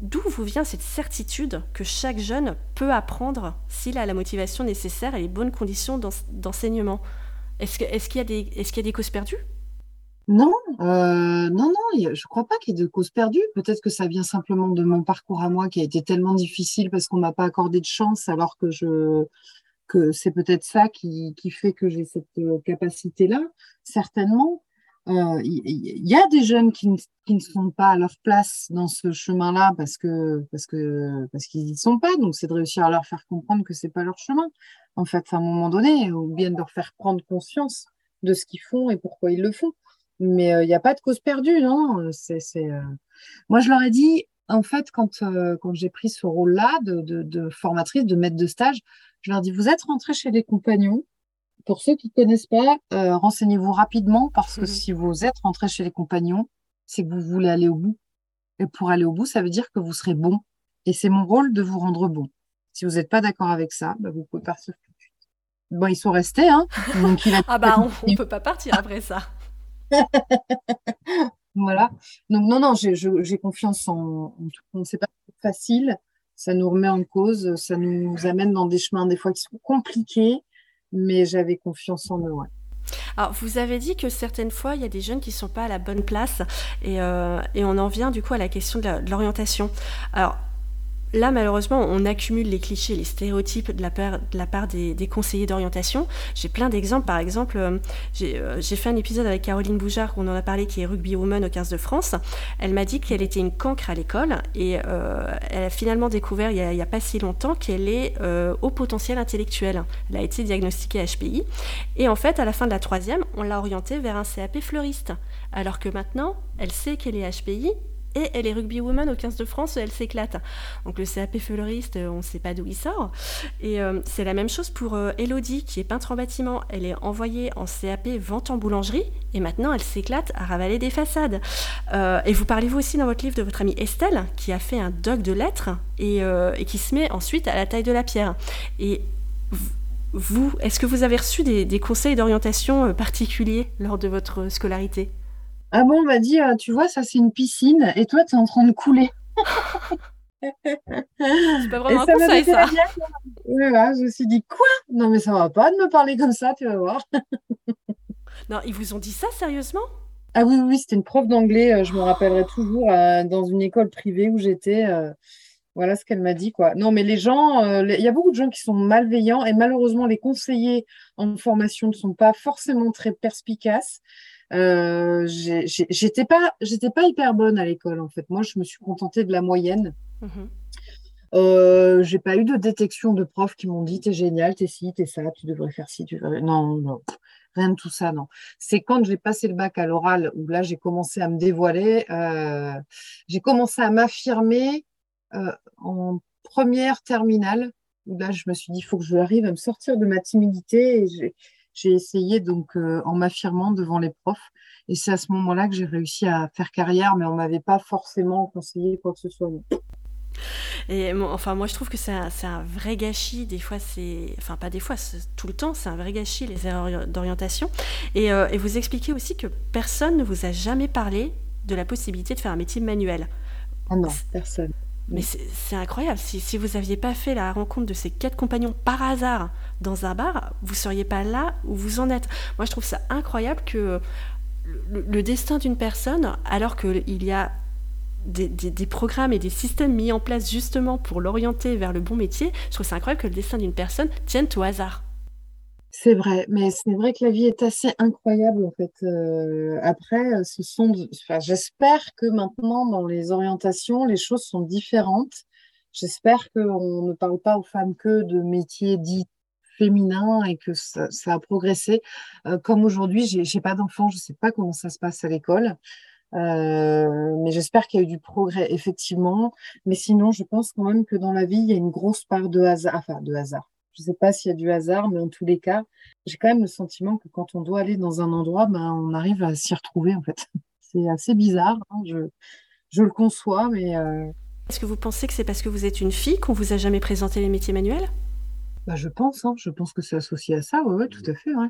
D'où vous vient cette certitude que chaque jeune peut apprendre s'il a la motivation nécessaire et les bonnes conditions d'enseignement? Est-ce qu'il y, a des, causes perdues? Non, euh, non, non, je ne crois pas qu'il y ait de cause perdue. Peut-être que ça vient simplement de mon parcours à moi qui a été tellement difficile parce qu'on m'a pas accordé de chance, alors que je c'est peut-être ça qui, fait que j'ai cette euh, capacité-là. Certainement, euh, il y, a des jeunes qui ne, sont pas à leur place dans ce chemin-là parce que parce que parce qu'ils n'y sont pas. Donc c'est de réussir à leur faire comprendre que c'est pas leur chemin. En fait, à un moment donné, ou bien de leur faire prendre conscience de ce qu'ils font et pourquoi ils le font. Mais il euh, n'y a pas de cause perdue, non c'est, euh, Moi, je leur ai dit, en fait, quand, euh, quand j'ai pris ce rôle-là de, formatrice, de maître de stage, je leur dit, vous êtes rentrés chez les compagnons. Pour ceux qui ne connaissent pas, renseignez-vous rapidement parce que mmh si vous êtes rentrés chez les compagnons, c'est que vous voulez aller au bout. Et pour aller au bout, ça veut dire que vous serez bon. Et c'est mon rôle de vous rendre bon. Si vous n'êtes pas d'accord avec ça, bah, vous pouvez partir tout de suite. Bon, ils sont restés, hein. ah bah, on ne peut pas partir après ça. voilà. Donc, non, non, j'ai confiance en, tout. C'est pas facile. Ça nous remet en cause. Ça nous amène dans des chemins, des fois, qui sont compliqués. Mais j'avais confiance en eux, Alors, vous avez dit que certaines fois, il y a des jeunes qui ne sont pas à la bonne place. Et, euh, et, on en vient du coup à la question de l'orientation. Alors, Là, malheureusement, on accumule les clichés, les stéréotypes de la part, des, conseillers d'orientation. J'ai plein d'exemples. Par exemple, euh, euh, j'ai fait un épisode avec Caroline Boujard, où on en a parlé, qui est rugby woman au 15 de France. Elle m'a dit qu'elle était une cancre à l'école et euh, elle a finalement découvert, il n'y a, pas si longtemps, qu'elle est au potentiel intellectuel. Elle a été diagnostiquée HPI. Et en fait, à la fin de la troisième, on l'a orientée vers un CAP fleuriste. Alors que maintenant, elle sait qu'elle est HPI et elle est rugby woman au 15 de France, elle s'éclate. Donc le CAP fleuriste, euh, on ne sait pas d'où il sort. Et euh, c'est la même chose pour euh, Elodie, qui est peintre en bâtiment. Elle est envoyée en CAP vente en boulangerie, et maintenant elle s'éclate à ravaler des façades. et vous parlez vous aussi dans votre livre de votre amie Estelle, qui a fait un doc de lettres et, qui se met ensuite à la taille de la pierre. Et vous, est-ce que vous avez reçu des conseils d'orientation particuliers lors de votre scolarité? Ah bon, on m'a dit, euh, tu vois, ça c'est une piscine et toi tu es en train de couler. c'est pas vraiment un conseil ça. je me suis dit, quoi? Non mais ça va pas de me parler comme ça, tu vas voir. non, ils vous ont dit ça sérieusement? Ah oui, oui, c'était une prof d'anglais, euh, je me rappellerai toujours, euh, dans une école privée où j'étais. voilà ce qu'elle m'a dit, quoi. Non, mais les gens, il y a beaucoup de gens qui sont malveillants et malheureusement, les conseillers en formation ne sont pas forcément très perspicaces. Euh, j'étais pas, j'étais pas hyper bonne à l'école en fait. Moi, je me suis contentée de la moyenne. Mhm. Euh, j'ai pas eu de détection de profs qui m'ont dit t'es génial, t'es ci, t'es ça, tu devrais faire ci, tu devrais... Non, non, rien de tout ça, non. C'est quand j'ai passé le bac à l'oral où là j'ai commencé à me dévoiler, euh, j'ai commencé à m'affirmer euh, en première terminale où là je me suis dit il faut que je arrive à me sortir de ma timidité et j'ai essayé donc euh, en m'affirmant devant les profs. Et c'est à ce moment-là que j'ai réussi à faire carrière, mais on m'avait pas forcément conseillé quoi que ce soit. Et enfin, moi, je trouve que c'est un, un, vrai gâchis. Des fois, c'est. Enfin, pas des fois, tout le temps, c'est un vrai gâchis, les erreurs d'orientation. Et, euh, et, vous expliquez aussi que personne ne vous a jamais parlé de la possibilité de faire un métier manuel. Ah non, personne. Mais c'est incroyable. Si, si vous n'aviez pas fait la rencontre de ces quatre compagnons par hasard dans un bar, vous ne seriez pas là où vous en êtes. Moi, je trouve ça incroyable que le, destin d'une personne, alors qu'il y a des, programmes et des systèmes mis en place justement pour l'orienter vers le bon métier, je trouve ça incroyable que le destin d'une personne tienne au hasard. C'est vrai, mais c'est vrai que la vie est assez incroyable en fait. Euh, après, ce sont, j'espère que maintenant dans les orientations, les choses sont différentes. J'espère qu'on ne parle pas aux femmes que de métiers dits féminins et que ça, a progressé. Euh, comme aujourd'hui, j'ai, pas d'enfants, je sais pas comment ça se passe à l'école. Euh, mais j'espère qu'il y a eu du progrès effectivement. Mais sinon, je pense quand même que dans la vie, il y a une grosse part de hasard, enfin de hasard je ne sais pas s'il y a du hasard, mais en tous les cas, j'ai quand même le sentiment que quand on doit aller dans un endroit, ben, on arrive à s'y retrouver en fait. C'est assez bizarre, hein, je, je, le conçois, mais... Euh, Est-ce que vous pensez que c'est parce que vous êtes une fille qu'on vous a jamais présenté les métiers manuels? Bah, Je pense, hein, je pense que c'est associé à ça, oui, tout à fait. Ouais.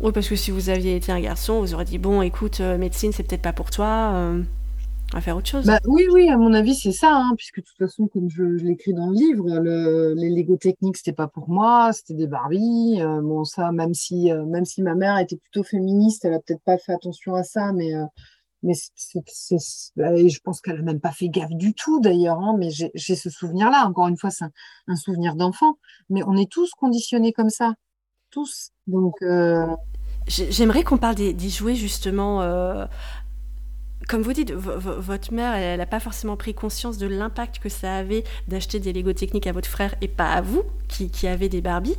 Oui, parce que si vous aviez été un garçon, vous auriez dit, bon, écoute, euh, médecine, c'est peut-être pas pour toi. Euh à faire autre chose. Bah, oui, oui, à mon avis, c'est ça, hein, puisque de toute façon, comme je, l'écris dans le livre, le, les Lego techniques, c'était pas pour moi, c'était des Barbie. Euh, bon, ça, même si, euh, même si ma mère était plutôt féministe, elle a peut-être pas fait attention à ça, mais, euh, mais et je pense qu'elle a même pas fait gaffe du tout d'ailleurs, hein, mais j'ai, ce souvenir-là. Encore une fois, c'est un, souvenir d'enfant, mais on est tous conditionnés comme ça, tous. Donc. J'aimerais qu'on parle des, des jouets justement comme vous dites, votre mère, elle n'a pas forcément pris conscience de l'impact que ça avait d'acheter des Lego techniques à votre frère et pas à vous, qui, avez des Barbies,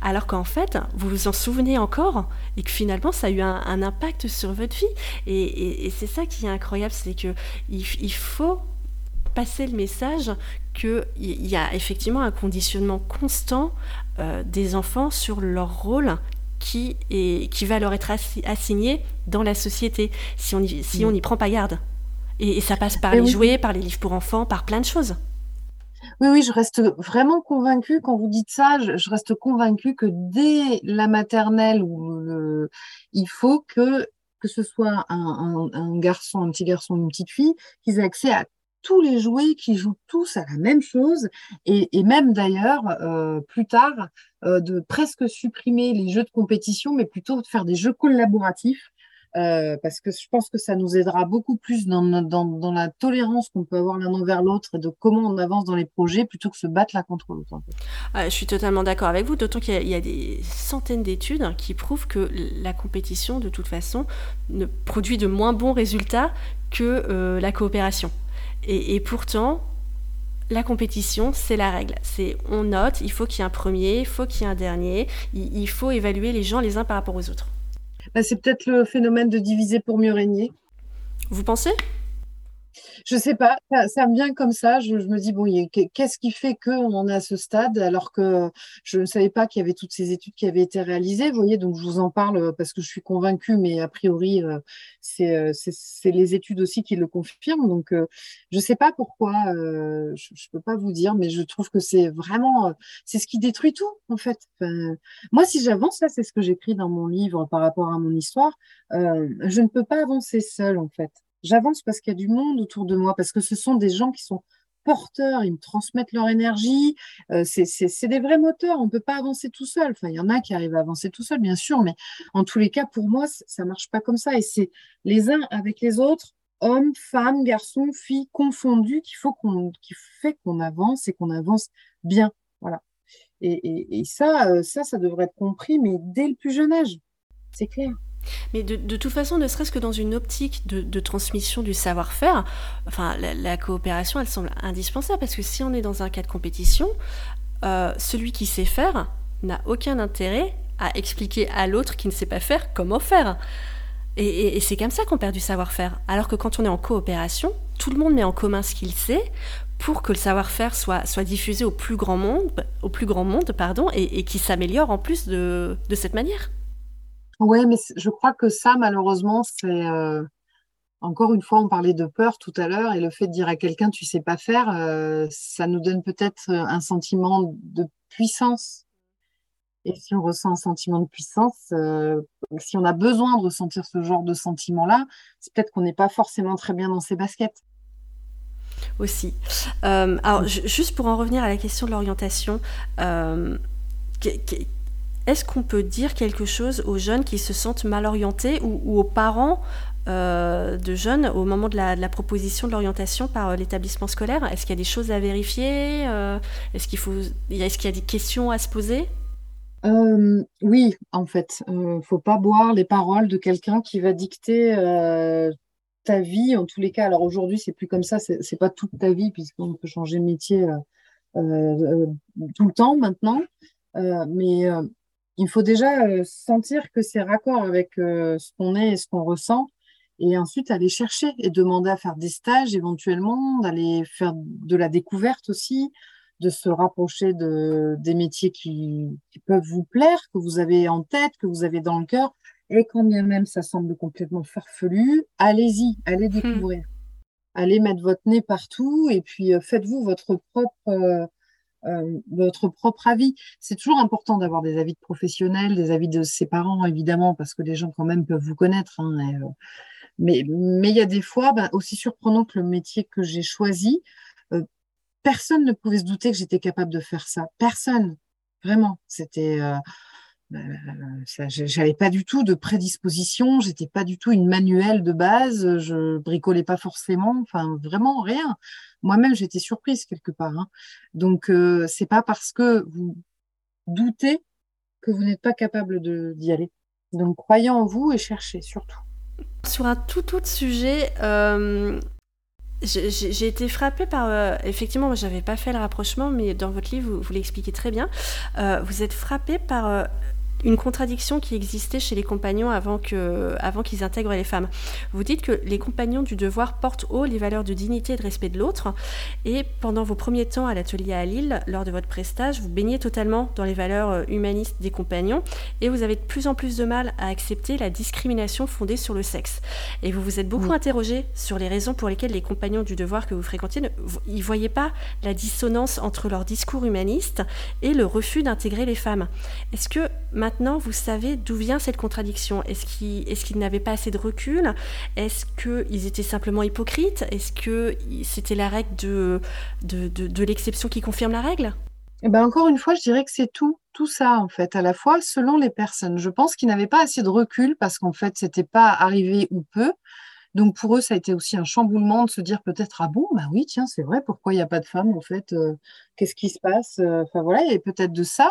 alors qu'en fait, vous vous en souvenez encore et que finalement, ça a eu un, impact sur votre vie. Et, c'est ça qui est incroyable, c'est que il, faut passer le message qu'il y a effectivement un conditionnement constant euh, des enfants sur leur rôle qui, est, qui va leur être assigné dans la société, si on n'y si prend pas garde. Et, ça passe par les jouets, par les livres pour enfants, par plein de choses. Oui, oui, je reste vraiment convaincue, quand vous dites ça, je, reste convaincue que dès la maternelle, il faut que, que ce soit un, un, garçon, un petit garçon, une petite fille, qu'ils aient accès à tous les jouets qui jouent tous à la même chose et, même d'ailleurs euh, plus tard euh, de presque supprimer les jeux de compétition mais plutôt de faire des jeux collaboratifs euh, parce que je pense que ça nous aidera beaucoup plus dans, la tolérance qu'on peut avoir l'un envers l'autre et de comment on avance dans les projets plutôt que se battre l'un contre l'autre. je suis totalement d'accord avec vous, d'autant qu'il y, a des centaines d'études qui prouvent que la compétition, de toute façon, ne produit de moins bons résultats que la coopération. Et, pourtant, la compétition, c'est la règle. C'est on note, il faut qu'il y ait un premier, il faut qu'il y ait un dernier, il, faut évaluer les gens les uns par rapport aux autres. Bah, c'est peut-être le phénomène de diviser pour mieux régner. Vous pensez? Je sais pas, ça, me vient comme ça. Je, me dis, bon, qu'est-ce qui fait qu'on en est à ce stade alors que je ne savais pas qu'il y avait toutes ces études qui avaient été réalisées. Vous voyez, donc je vous en parle euh, parce que je suis convaincue, mais a priori, euh, euh, c'est les études aussi qui le confirment. Donc, je ne sais pas pourquoi, je ne peux pas vous dire, mais je trouve que c'est vraiment, c'est ce qui détruit tout, en fait. moi, si j'avance, là, c'est ce que j'écris dans mon livre par rapport à mon histoire, je ne peux pas avancer seule, en fait. J'avance parce qu'il y a du monde autour de moi, parce que ce sont des gens qui sont porteurs, ils me transmettent leur énergie. Euh, c'est des vrais moteurs, on ne peut pas avancer tout seul. Enfin, il y en a qui arrivent à avancer tout seul, bien sûr, mais en tous les cas, pour moi, ça ne marche pas comme ça. Et c'est les uns avec les autres, hommes, femmes, garçons, filles confondus, qu'il faut qu'on, fait qu'on avance et qu'on avance bien. Voilà. Et, et ça, euh, ça, ça devrait être compris, mais dès le plus jeune âge. C'est clair. Mais de, toute façon, ne serait-ce que dans une optique de, transmission du savoir-faire, enfin, la, coopération, elle semble indispensable parce que si on est dans un cas de compétition, euh, celui qui sait faire n'a aucun intérêt à expliquer à l'autre qui ne sait pas faire comment faire. Et, c'est comme ça qu'on perd du savoir-faire. Alors que quand on est en coopération, tout le monde met en commun ce qu'il sait pour que le savoir-faire soit, diffusé au plus grand monde, au plus grand monde pardon, et, qui s'améliore en plus de cette manière. Oui, mais je crois que ça, malheureusement, c'est euh, encore une fois, on parlait de peur tout à l'heure, et le fait de dire à quelqu'un tu sais pas faire, euh, ça nous donne peut-être un sentiment de puissance. Et si on ressent un sentiment de puissance, euh, si on a besoin de ressentir ce genre de sentiment-là, c'est peut-être qu'on n'est pas forcément très bien dans ses baskets. aussi. alors, juste pour en revenir à la question de l'orientation, est-ce qu'on peut dire quelque chose aux jeunes qui se sentent mal orientés ou, aux parents euh, de jeunes au moment de la, proposition de l'orientation par euh, l'établissement scolaire? Est-ce qu'il y a des choses à vérifier euh, Est-ce qu'il faut, est-ce y a des questions à se poser? Oui, en fait, il ne faut pas boire les paroles de quelqu'un qui va dicter ta vie. En tous les cas, alors aujourd'hui, c'est plus comme ça. C'est pas toute ta vie puisqu'on peut changer de métier tout le temps maintenant. mais il faut déjà sentir que c'est raccord avec ce qu'on est et ce qu'on ressent, et ensuite aller chercher et demander à faire des stages éventuellement, d'aller faire de la découverte aussi, de se rapprocher de, des métiers qui, peuvent vous plaire, que vous avez en tête, que vous avez dans le cœur. Et quand bien même ça semble complètement farfelu, allez-y, allez hmm. découvrir. Allez mettre votre nez partout et puis faites-vous votre propre euh, votre propre avis. C'est toujours important d'avoir des avis de professionnels, des avis de ses parents, évidemment, parce que les gens quand même peuvent vous connaître. Hein, euh, mais il y a des fois, bah, aussi surprenant que le métier que j'ai choisi, euh, personne ne pouvait se douter que j'étais capable de faire ça. Personne, vraiment. C'était euh, j'avais pas du tout de prédisposition, j'étais pas du tout une manuelle de base, je bricolais pas forcément, enfin vraiment rien. Moi-même, j'étais surprise quelque part. Hein. Donc, euh, c'est pas parce que vous doutez que vous n'êtes pas capable d'y aller. Donc, croyez en vous et cherchez surtout. Sur un tout autre sujet, euh, j'ai été frappée par. Euh, effectivement, j'avais pas fait le rapprochement, mais dans votre livre, vous, vous l'expliquez très bien. vous êtes frappée par une contradiction qui existait chez les compagnons avant qu'ils avant qu'ils intègrent les femmes. Vous dites que les compagnons du devoir portent haut les valeurs de dignité et de respect de l'autre, et pendant vos premiers temps à l'atelier à Lille, lors de votre prestage, vous baignez totalement dans les valeurs euh, humanistes des compagnons, et vous avez de plus en plus de mal à accepter la discrimination fondée sur le sexe. Et vous vous êtes beaucoup interrogé sur les raisons pour lesquelles les compagnons du devoir que vous fréquentiez, ils ne voyaient pas la dissonance entre leur discours humaniste et le refus d'intégrer les femmes. Est-ce que maintenant, vous savez d'où vient cette contradiction? Est-ce qu'ils n'avaient pas assez de recul? Est-ce qu'ils étaient simplement hypocrites? Est-ce que c'était la règle de, l'exception qui confirme la règle? Eh ben encore une fois, je dirais que c'est tout, tout ça en fait, à la fois selon les personnes. Je pense qu'ils n'avaient pas assez de recul parce qu'en fait, c'était pas arrivé ou peu. Donc pour eux, ça a été aussi un chamboulement de se dire peut-être ah bon, bah oui, tiens, c'est vrai, pourquoi il n'y a pas de femmes en fait euh, Qu'est-ce qui se passe euh, Enfin voilà, il y a peut-être de ça.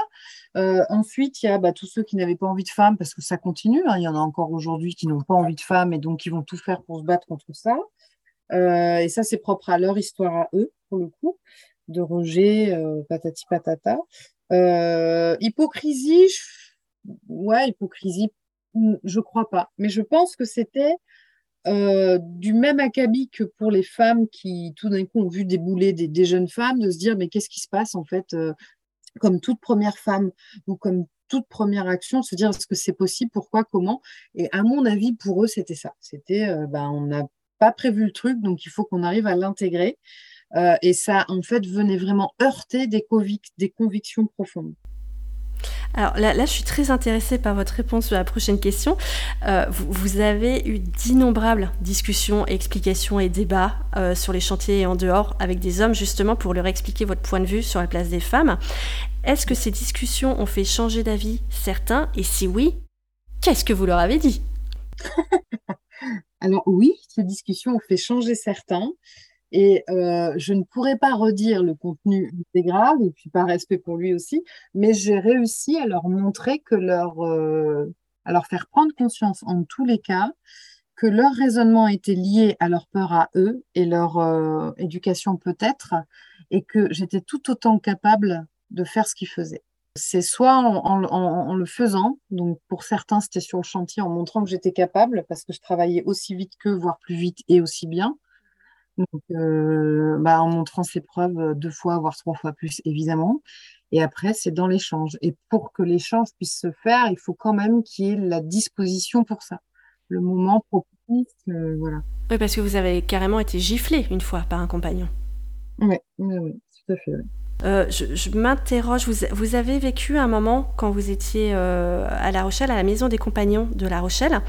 Euh, ensuite, il y a bah, tous ceux qui n'avaient pas envie de femmes parce que ça continue. Hein. il y en a encore aujourd'hui qui n'ont pas envie de femmes et donc qui vont tout faire pour se battre contre ça. et ça, c'est propre à leur histoire à eux, pour le coup, de rejet, patati patata. hypocrisie, ouais, hypocrisie, je crois pas. Mais je pense que c'était euh, du même acabit que pour les femmes qui tout d'un coup ont vu débouler des, jeunes femmes, de se dire mais qu'est-ce qui se passe en fait, euh, comme toute première femme ou comme toute première action, se dire est-ce que c'est possible, pourquoi, comment? Et à mon avis, pour eux, c'était ça. C'était euh, ben, on n'a pas prévu le truc, donc il faut qu'on arrive à l'intégrer. et ça, en fait, venait vraiment heurter des, des convictions profondes. Alors là, là, je suis très intéressée par votre réponse sur la prochaine question. Euh, vous, avez eu d'innombrables discussions, explications et débats euh, sur les chantiers et en dehors avec des hommes justement pour leur expliquer votre point de vue sur la place des femmes. Est-ce que ces discussions ont fait changer d'avis certains Et si oui, qu'est-ce que vous leur avez dit Alors oui, ces discussions ont fait changer certains. Et euh, je ne pourrais pas redire le contenu intégral, et puis par respect pour lui aussi, mais j'ai réussi à leur montrer que leur, euh, à leur faire prendre conscience en tous les cas que leur raisonnement était lié à leur peur à eux et leur euh, éducation peut-être, et que j'étais tout autant capable de faire ce qu'ils faisaient. C'est soit en, en, le faisant, donc pour certains c'était sur le chantier en montrant que j'étais capable parce que je travaillais aussi vite qu'eux, voire plus vite et aussi bien, donc, euh, bah, en montrant ses preuves euh, deux fois, voire trois fois plus, évidemment. Et après, c'est dans l'échange. Et pour que l'échange puisse se faire, il faut quand même qu'il y ait la disposition pour ça. Le moment propice, euh, voilà. Oui, parce que vous avez carrément été giflé une fois par un compagnon. Oui, oui, oui tout à fait. Euh, je, m'interroge, vous, avez vécu un moment quand vous étiez euh, à La Rochelle, à la maison des compagnons de La Rochelle,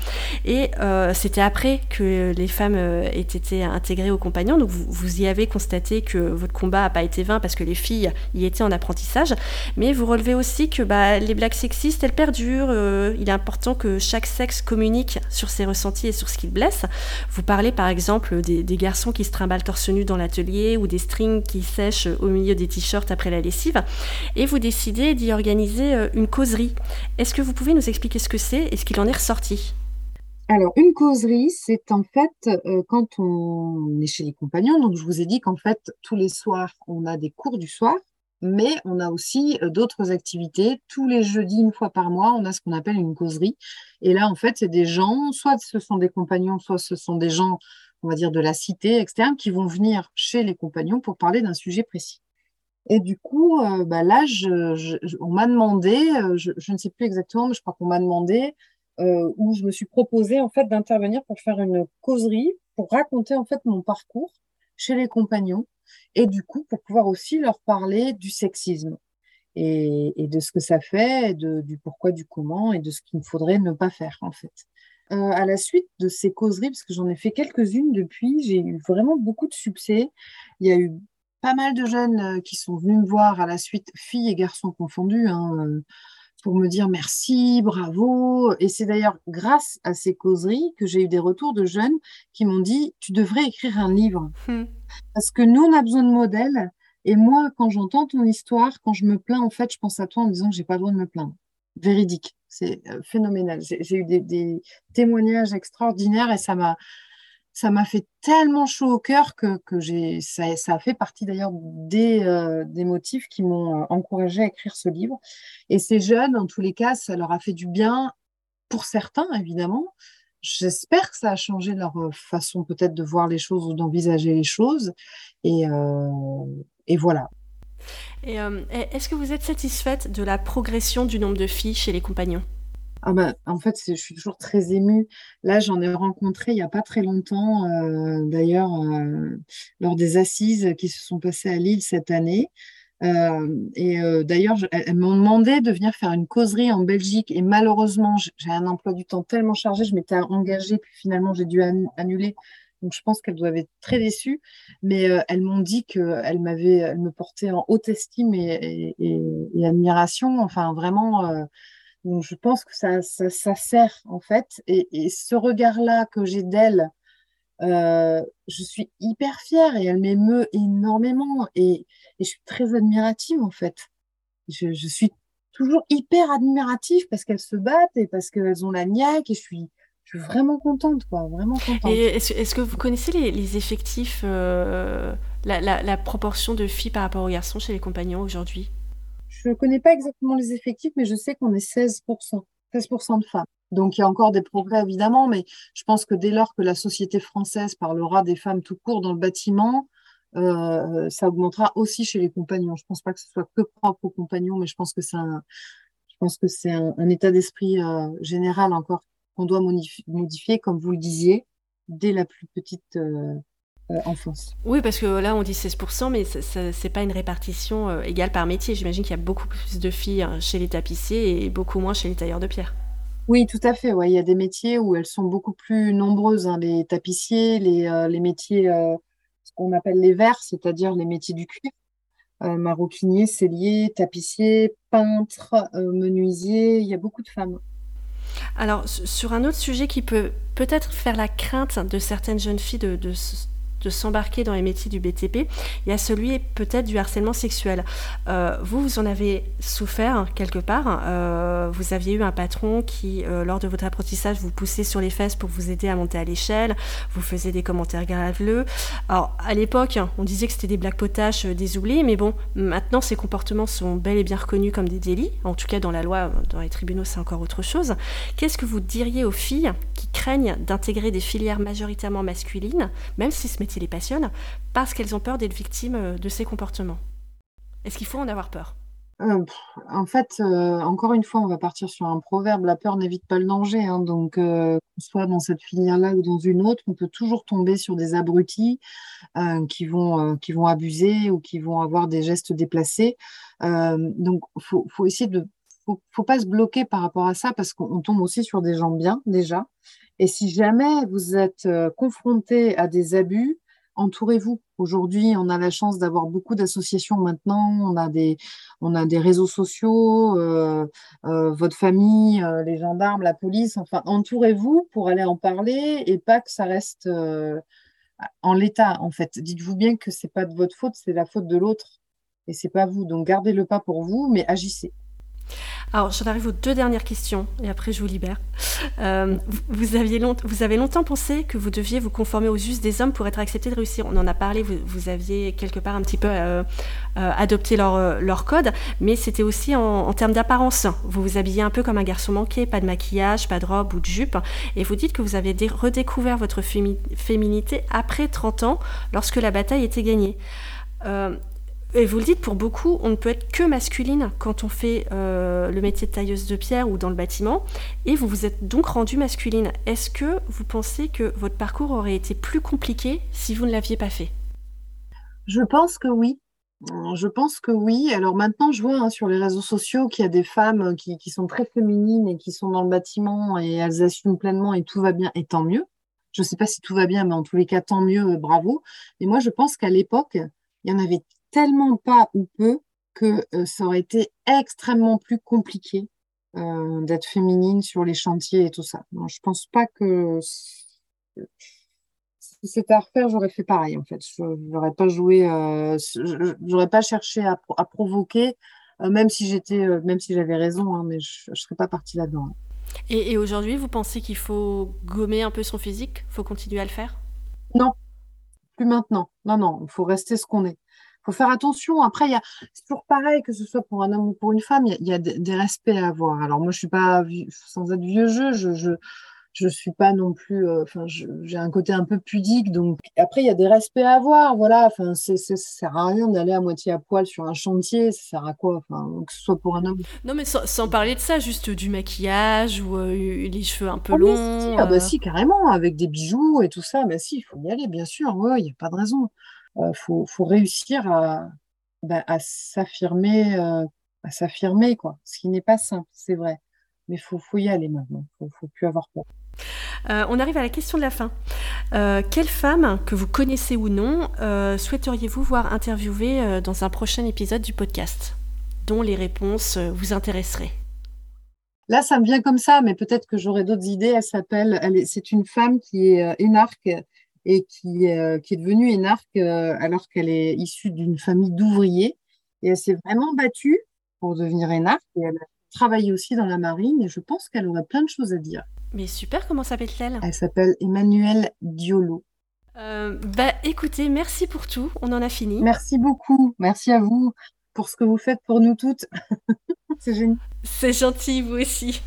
et euh, c'était après que les femmes aient été intégrées aux compagnons, donc vous, y avez constaté que votre combat n'a pas été vain parce que les filles y étaient en apprentissage, mais vous relevez aussi que bah, les blagues sexistes, elles perdurent, il est important que chaque sexe communique sur ses ressentis et sur ce qu'il blesse. Vous parlez par exemple des, des garçons qui se trimballent torse nu dans l'atelier ou des strings qui sèchent au milieu des t-shirts après la lessive, et vous décidez d'y organiser euh, une causerie. Est-ce que vous pouvez nous expliquer ce que c'est et ce qu'il en est ressorti? Alors, une causerie, c'est en fait euh, quand on est chez les compagnons. Donc, je vous ai dit qu'en fait, tous les soirs, on a des cours du soir, mais on a aussi euh, d'autres activités. Tous les jeudis, une fois par mois, on a ce qu'on appelle une causerie. Et là, en fait, c'est des gens, soit ce sont des compagnons, soit ce sont des gens, on va dire, de la cité externe, qui vont venir chez les compagnons pour parler d'un sujet précis. Et du coup, euh, bah là, on m'a demandé, euh, je, ne sais plus exactement, mais je crois qu'on m'a demandé, euh, où je me suis proposé en fait d'intervenir pour faire une causerie, pour raconter en fait mon parcours chez les compagnons, et du coup pour pouvoir aussi leur parler du sexisme et, de ce que ça fait, du pourquoi, du comment, et de ce qu'il faudrait ne pas faire en fait. à la suite de ces causeries, parce que j'en ai fait quelques-unes depuis, j'ai eu vraiment beaucoup de succès. Il y a eu pas mal de jeunes euh, qui sont venus me voir à la suite, filles et garçons confondus, hein, euh, pour me dire merci, bravo. Et c'est d'ailleurs grâce à ces causeries que j'ai eu des retours de jeunes qui m'ont dit Tu devrais écrire un livre. Hmm. Parce que nous, on a besoin de modèles. Et moi, quand j'entends ton histoire, quand je me plains, en fait, je pense à toi en me disant que j'ai pas le droit de me plaindre. Véridique. C'est euh, phénoménal. J'ai eu des, des témoignages extraordinaires et ça m'a ça m'a fait tellement chaud au cœur que, que j'ai, ça, ça, a fait partie d'ailleurs des, euh, des motifs qui m'ont euh, encouragé à écrire ce livre. Et ces jeunes, en tous les cas, ça leur a fait du bien pour certains, évidemment. J'espère que ça a changé leur euh, façon peut-être de voir les choses ou d'envisager les choses. Et, et voilà. Et est-ce que vous êtes satisfaite de la progression du nombre de filles chez les compagnons? Ah bah, en fait, je suis toujours très émue. Là, j'en ai rencontré il n'y a pas très longtemps, euh, d'ailleurs, euh, lors des assises qui se sont passées à Lille cette année. Euh, et d'ailleurs, elles m'ont demandé de venir faire une causerie en Belgique. Et malheureusement, j'ai un emploi du temps tellement chargé, je m'étais engagée, puis finalement, j'ai dû annuler. Donc, je pense qu'elles doivent être très déçues. Mais elles m'ont dit qu'elles me portaient en haute estime et admiration. Enfin, vraiment donc, je pense que ça, ça, sert, en fait. Et, ce regard-là que j'ai d'elle, euh, je suis hyper fière et elle m'émeut énormément. Et, je suis très admirative, en fait. Je, suis toujours hyper admirative parce qu'elles se battent et parce qu'elles ont la niaque et je suis, vraiment contente, quoi, vraiment contente. est-ce, que vous connaissez les, effectifs, euh, la, proportion de filles par rapport aux garçons chez les compagnons aujourd'hui? Je ne connais pas exactement les effectifs, mais je sais qu'on est 16%, 16% de femmes. Donc il y a encore des progrès évidemment, mais je pense que dès lors que la société française parlera des femmes tout court dans le bâtiment, euh, ça augmentera aussi chez les compagnons. Je ne pense pas que ce soit que propre aux compagnons, mais je pense que c'est un, état d'esprit euh, général encore qu'on doit modifier, comme vous le disiez, dès la plus petite euh, euh, oui, parce que là, on dit 16%, mais ce n'est pas une répartition euh, égale par métier. J'imagine qu'il y a beaucoup plus de filles hein, chez les tapissiers et beaucoup moins chez les tailleurs de pierre. Oui, tout à fait. Ouais. Il y a des métiers où elles sont beaucoup plus nombreuses. Hein. les tapissiers, les, euh, les métiers, ce qu'on appelle les verts, c'est-à-dire les métiers du cuir. maroquinier, cellier, tapissier, peintre, menuisier. Il y a beaucoup de femmes. Alors, sur un autre sujet qui peut peut-être faire la crainte de certaines jeunes filles de, de, de s'embarquer dans les métiers du BTP, il y a celui peut-être du harcèlement sexuel. Euh, vous, vous en avez souffert quelque part. Euh, vous aviez eu un patron qui, euh, lors de votre apprentissage, vous poussait sur les fesses pour vous aider à monter à l'échelle, vous faisait des commentaires graveleux. Alors, à l'époque, on disait que c'était des blagues potaches, des oublis, mais bon, maintenant, ces comportements sont bel et bien reconnus comme des délits. En tout cas, dans la loi, dans les tribunaux, c'est encore autre chose. Qu'est-ce que vous diriez aux filles qui craignent d'intégrer des filières majoritairement masculines, même si ce métier les passionne, parce qu'elles ont peur d'être victimes euh, de ces comportements. Est-ce qu'il faut en avoir peur? Euh, en fait, euh, encore une fois, on va partir sur un proverbe, la peur n'évite pas le danger. hein. donc, qu'on soit dans cette filière-là ou dans une autre, on peut toujours tomber sur des abrutis qui vont, qui vont abuser ou qui vont avoir des gestes déplacés. donc, il faut, essayer de... Faut pas se bloquer par rapport à ça parce qu'on tombe aussi sur des gens bien déjà. Et si jamais vous êtes confronté à des abus, entourez-vous. Aujourd'hui, on a la chance d'avoir beaucoup d'associations maintenant, on a des, réseaux sociaux, euh, euh, votre famille, euh, les gendarmes, la police, enfin, entourez-vous pour aller en parler et pas que ça reste en l'état, en fait. Dites-vous bien que c'est pas de votre faute, c'est la faute de l'autre et c'est pas vous. Donc, gardez le pas pour vous, mais agissez. Alors, j'en arrive aux deux dernières questions et après je vous libère. Euh, vous, aviez vous avez longtemps pensé que vous deviez vous conformer aux us des hommes pour être accepté de réussir. On en a parlé, vous, aviez quelque part un petit peu euh, euh, adopté leur, leur, code, mais c'était aussi en, termes d'apparence. Vous vous habillez un peu comme un garçon manqué, pas de maquillage, pas de robe ou de jupe, et vous dites que vous avez redécouvert votre féminité après 30 ans lorsque la bataille était gagnée. Et vous le dites, pour beaucoup, on ne peut être que masculine quand on fait euh, le métier de tailleuse de pierre ou dans le bâtiment, et vous vous êtes donc rendue masculine. Est-ce que vous pensez que votre parcours aurait été plus compliqué si vous ne l'aviez pas fait? Je pense que oui. Je pense que oui. Alors maintenant, je vois hein, sur les réseaux sociaux qu'il y a des femmes qui, qui, sont très féminines et qui sont dans le bâtiment et elles assument pleinement et tout va bien, et tant mieux. Je ne sais pas si tout va bien, mais en tous les cas, tant mieux, bravo. Et moi, je pense qu'à l'époque, il y en avait tellement pas ou peu que euh, ça aurait été extrêmement plus compliqué euh, d'être féminine sur les chantiers et tout ça. Non, je pense pas que si c'était à refaire, j'aurais fait pareil en fait. Je n'aurais pas joué, euh, j'aurais pas cherché à, provoquer, même si j'étais, même si j'avais raison, hein, mais je, ne serais pas partie là-dedans. Hein. Et, et aujourd'hui, vous pensez qu'il faut gommer un peu son physique? Faut continuer à le faire? Non, plus maintenant. Non, non, il faut rester ce qu'on est faut faire attention. Après, c'est toujours pareil, que ce soit pour un homme ou pour une femme, il y a, des, respects à avoir. Alors moi, je suis pas, sans être vieux jeu, je, je, je suis pas non plus, euh, enfin, j'ai un côté un peu pudique. Donc après, il y a des respects à avoir. Voilà, enfin, ça sert à rien d'aller à moitié à poil sur un chantier. Ça sert à quoi Enfin, que ce soit pour un homme. Non, mais sans, parler de ça, juste du maquillage ou euh, les cheveux un peu ah, longs. Ah bah euh. si, carrément, avec des bijoux et tout ça. Bah si, il faut y aller, bien sûr. Il n'y a pas de raison il euh, faut, réussir à, bah, à s'affirmer, euh, à s'affirmer, quoi. Ce qui n'est pas simple, c'est vrai. Mais il faut, faut, y aller maintenant. Il ne faut plus avoir peur. Euh, on arrive à la question de la fin. quelle femme, que vous connaissez ou non, souhaiteriez-vous voir interviewer dans un prochain épisode du podcast, dont les réponses vous intéresseraient Là, ça me vient comme ça, mais peut-être que j'aurai d'autres idées. Elle s'appelle, c'est une femme qui est énarque et qui, euh, qui est devenue énarque euh, alors qu'elle est issue d'une famille d'ouvriers. Et elle s'est vraiment battue pour devenir énarque et elle a travaillé aussi dans la marine et je pense qu'elle aurait plein de choses à dire. Mais super, comment s'appelle-t-elle Elle s'appelle Emmanuelle Diolo. Euh, bah écoutez, merci pour tout, on en a fini. Merci beaucoup, merci à vous pour ce que vous faites pour nous toutes. C'est génial. C'est gentil, vous aussi.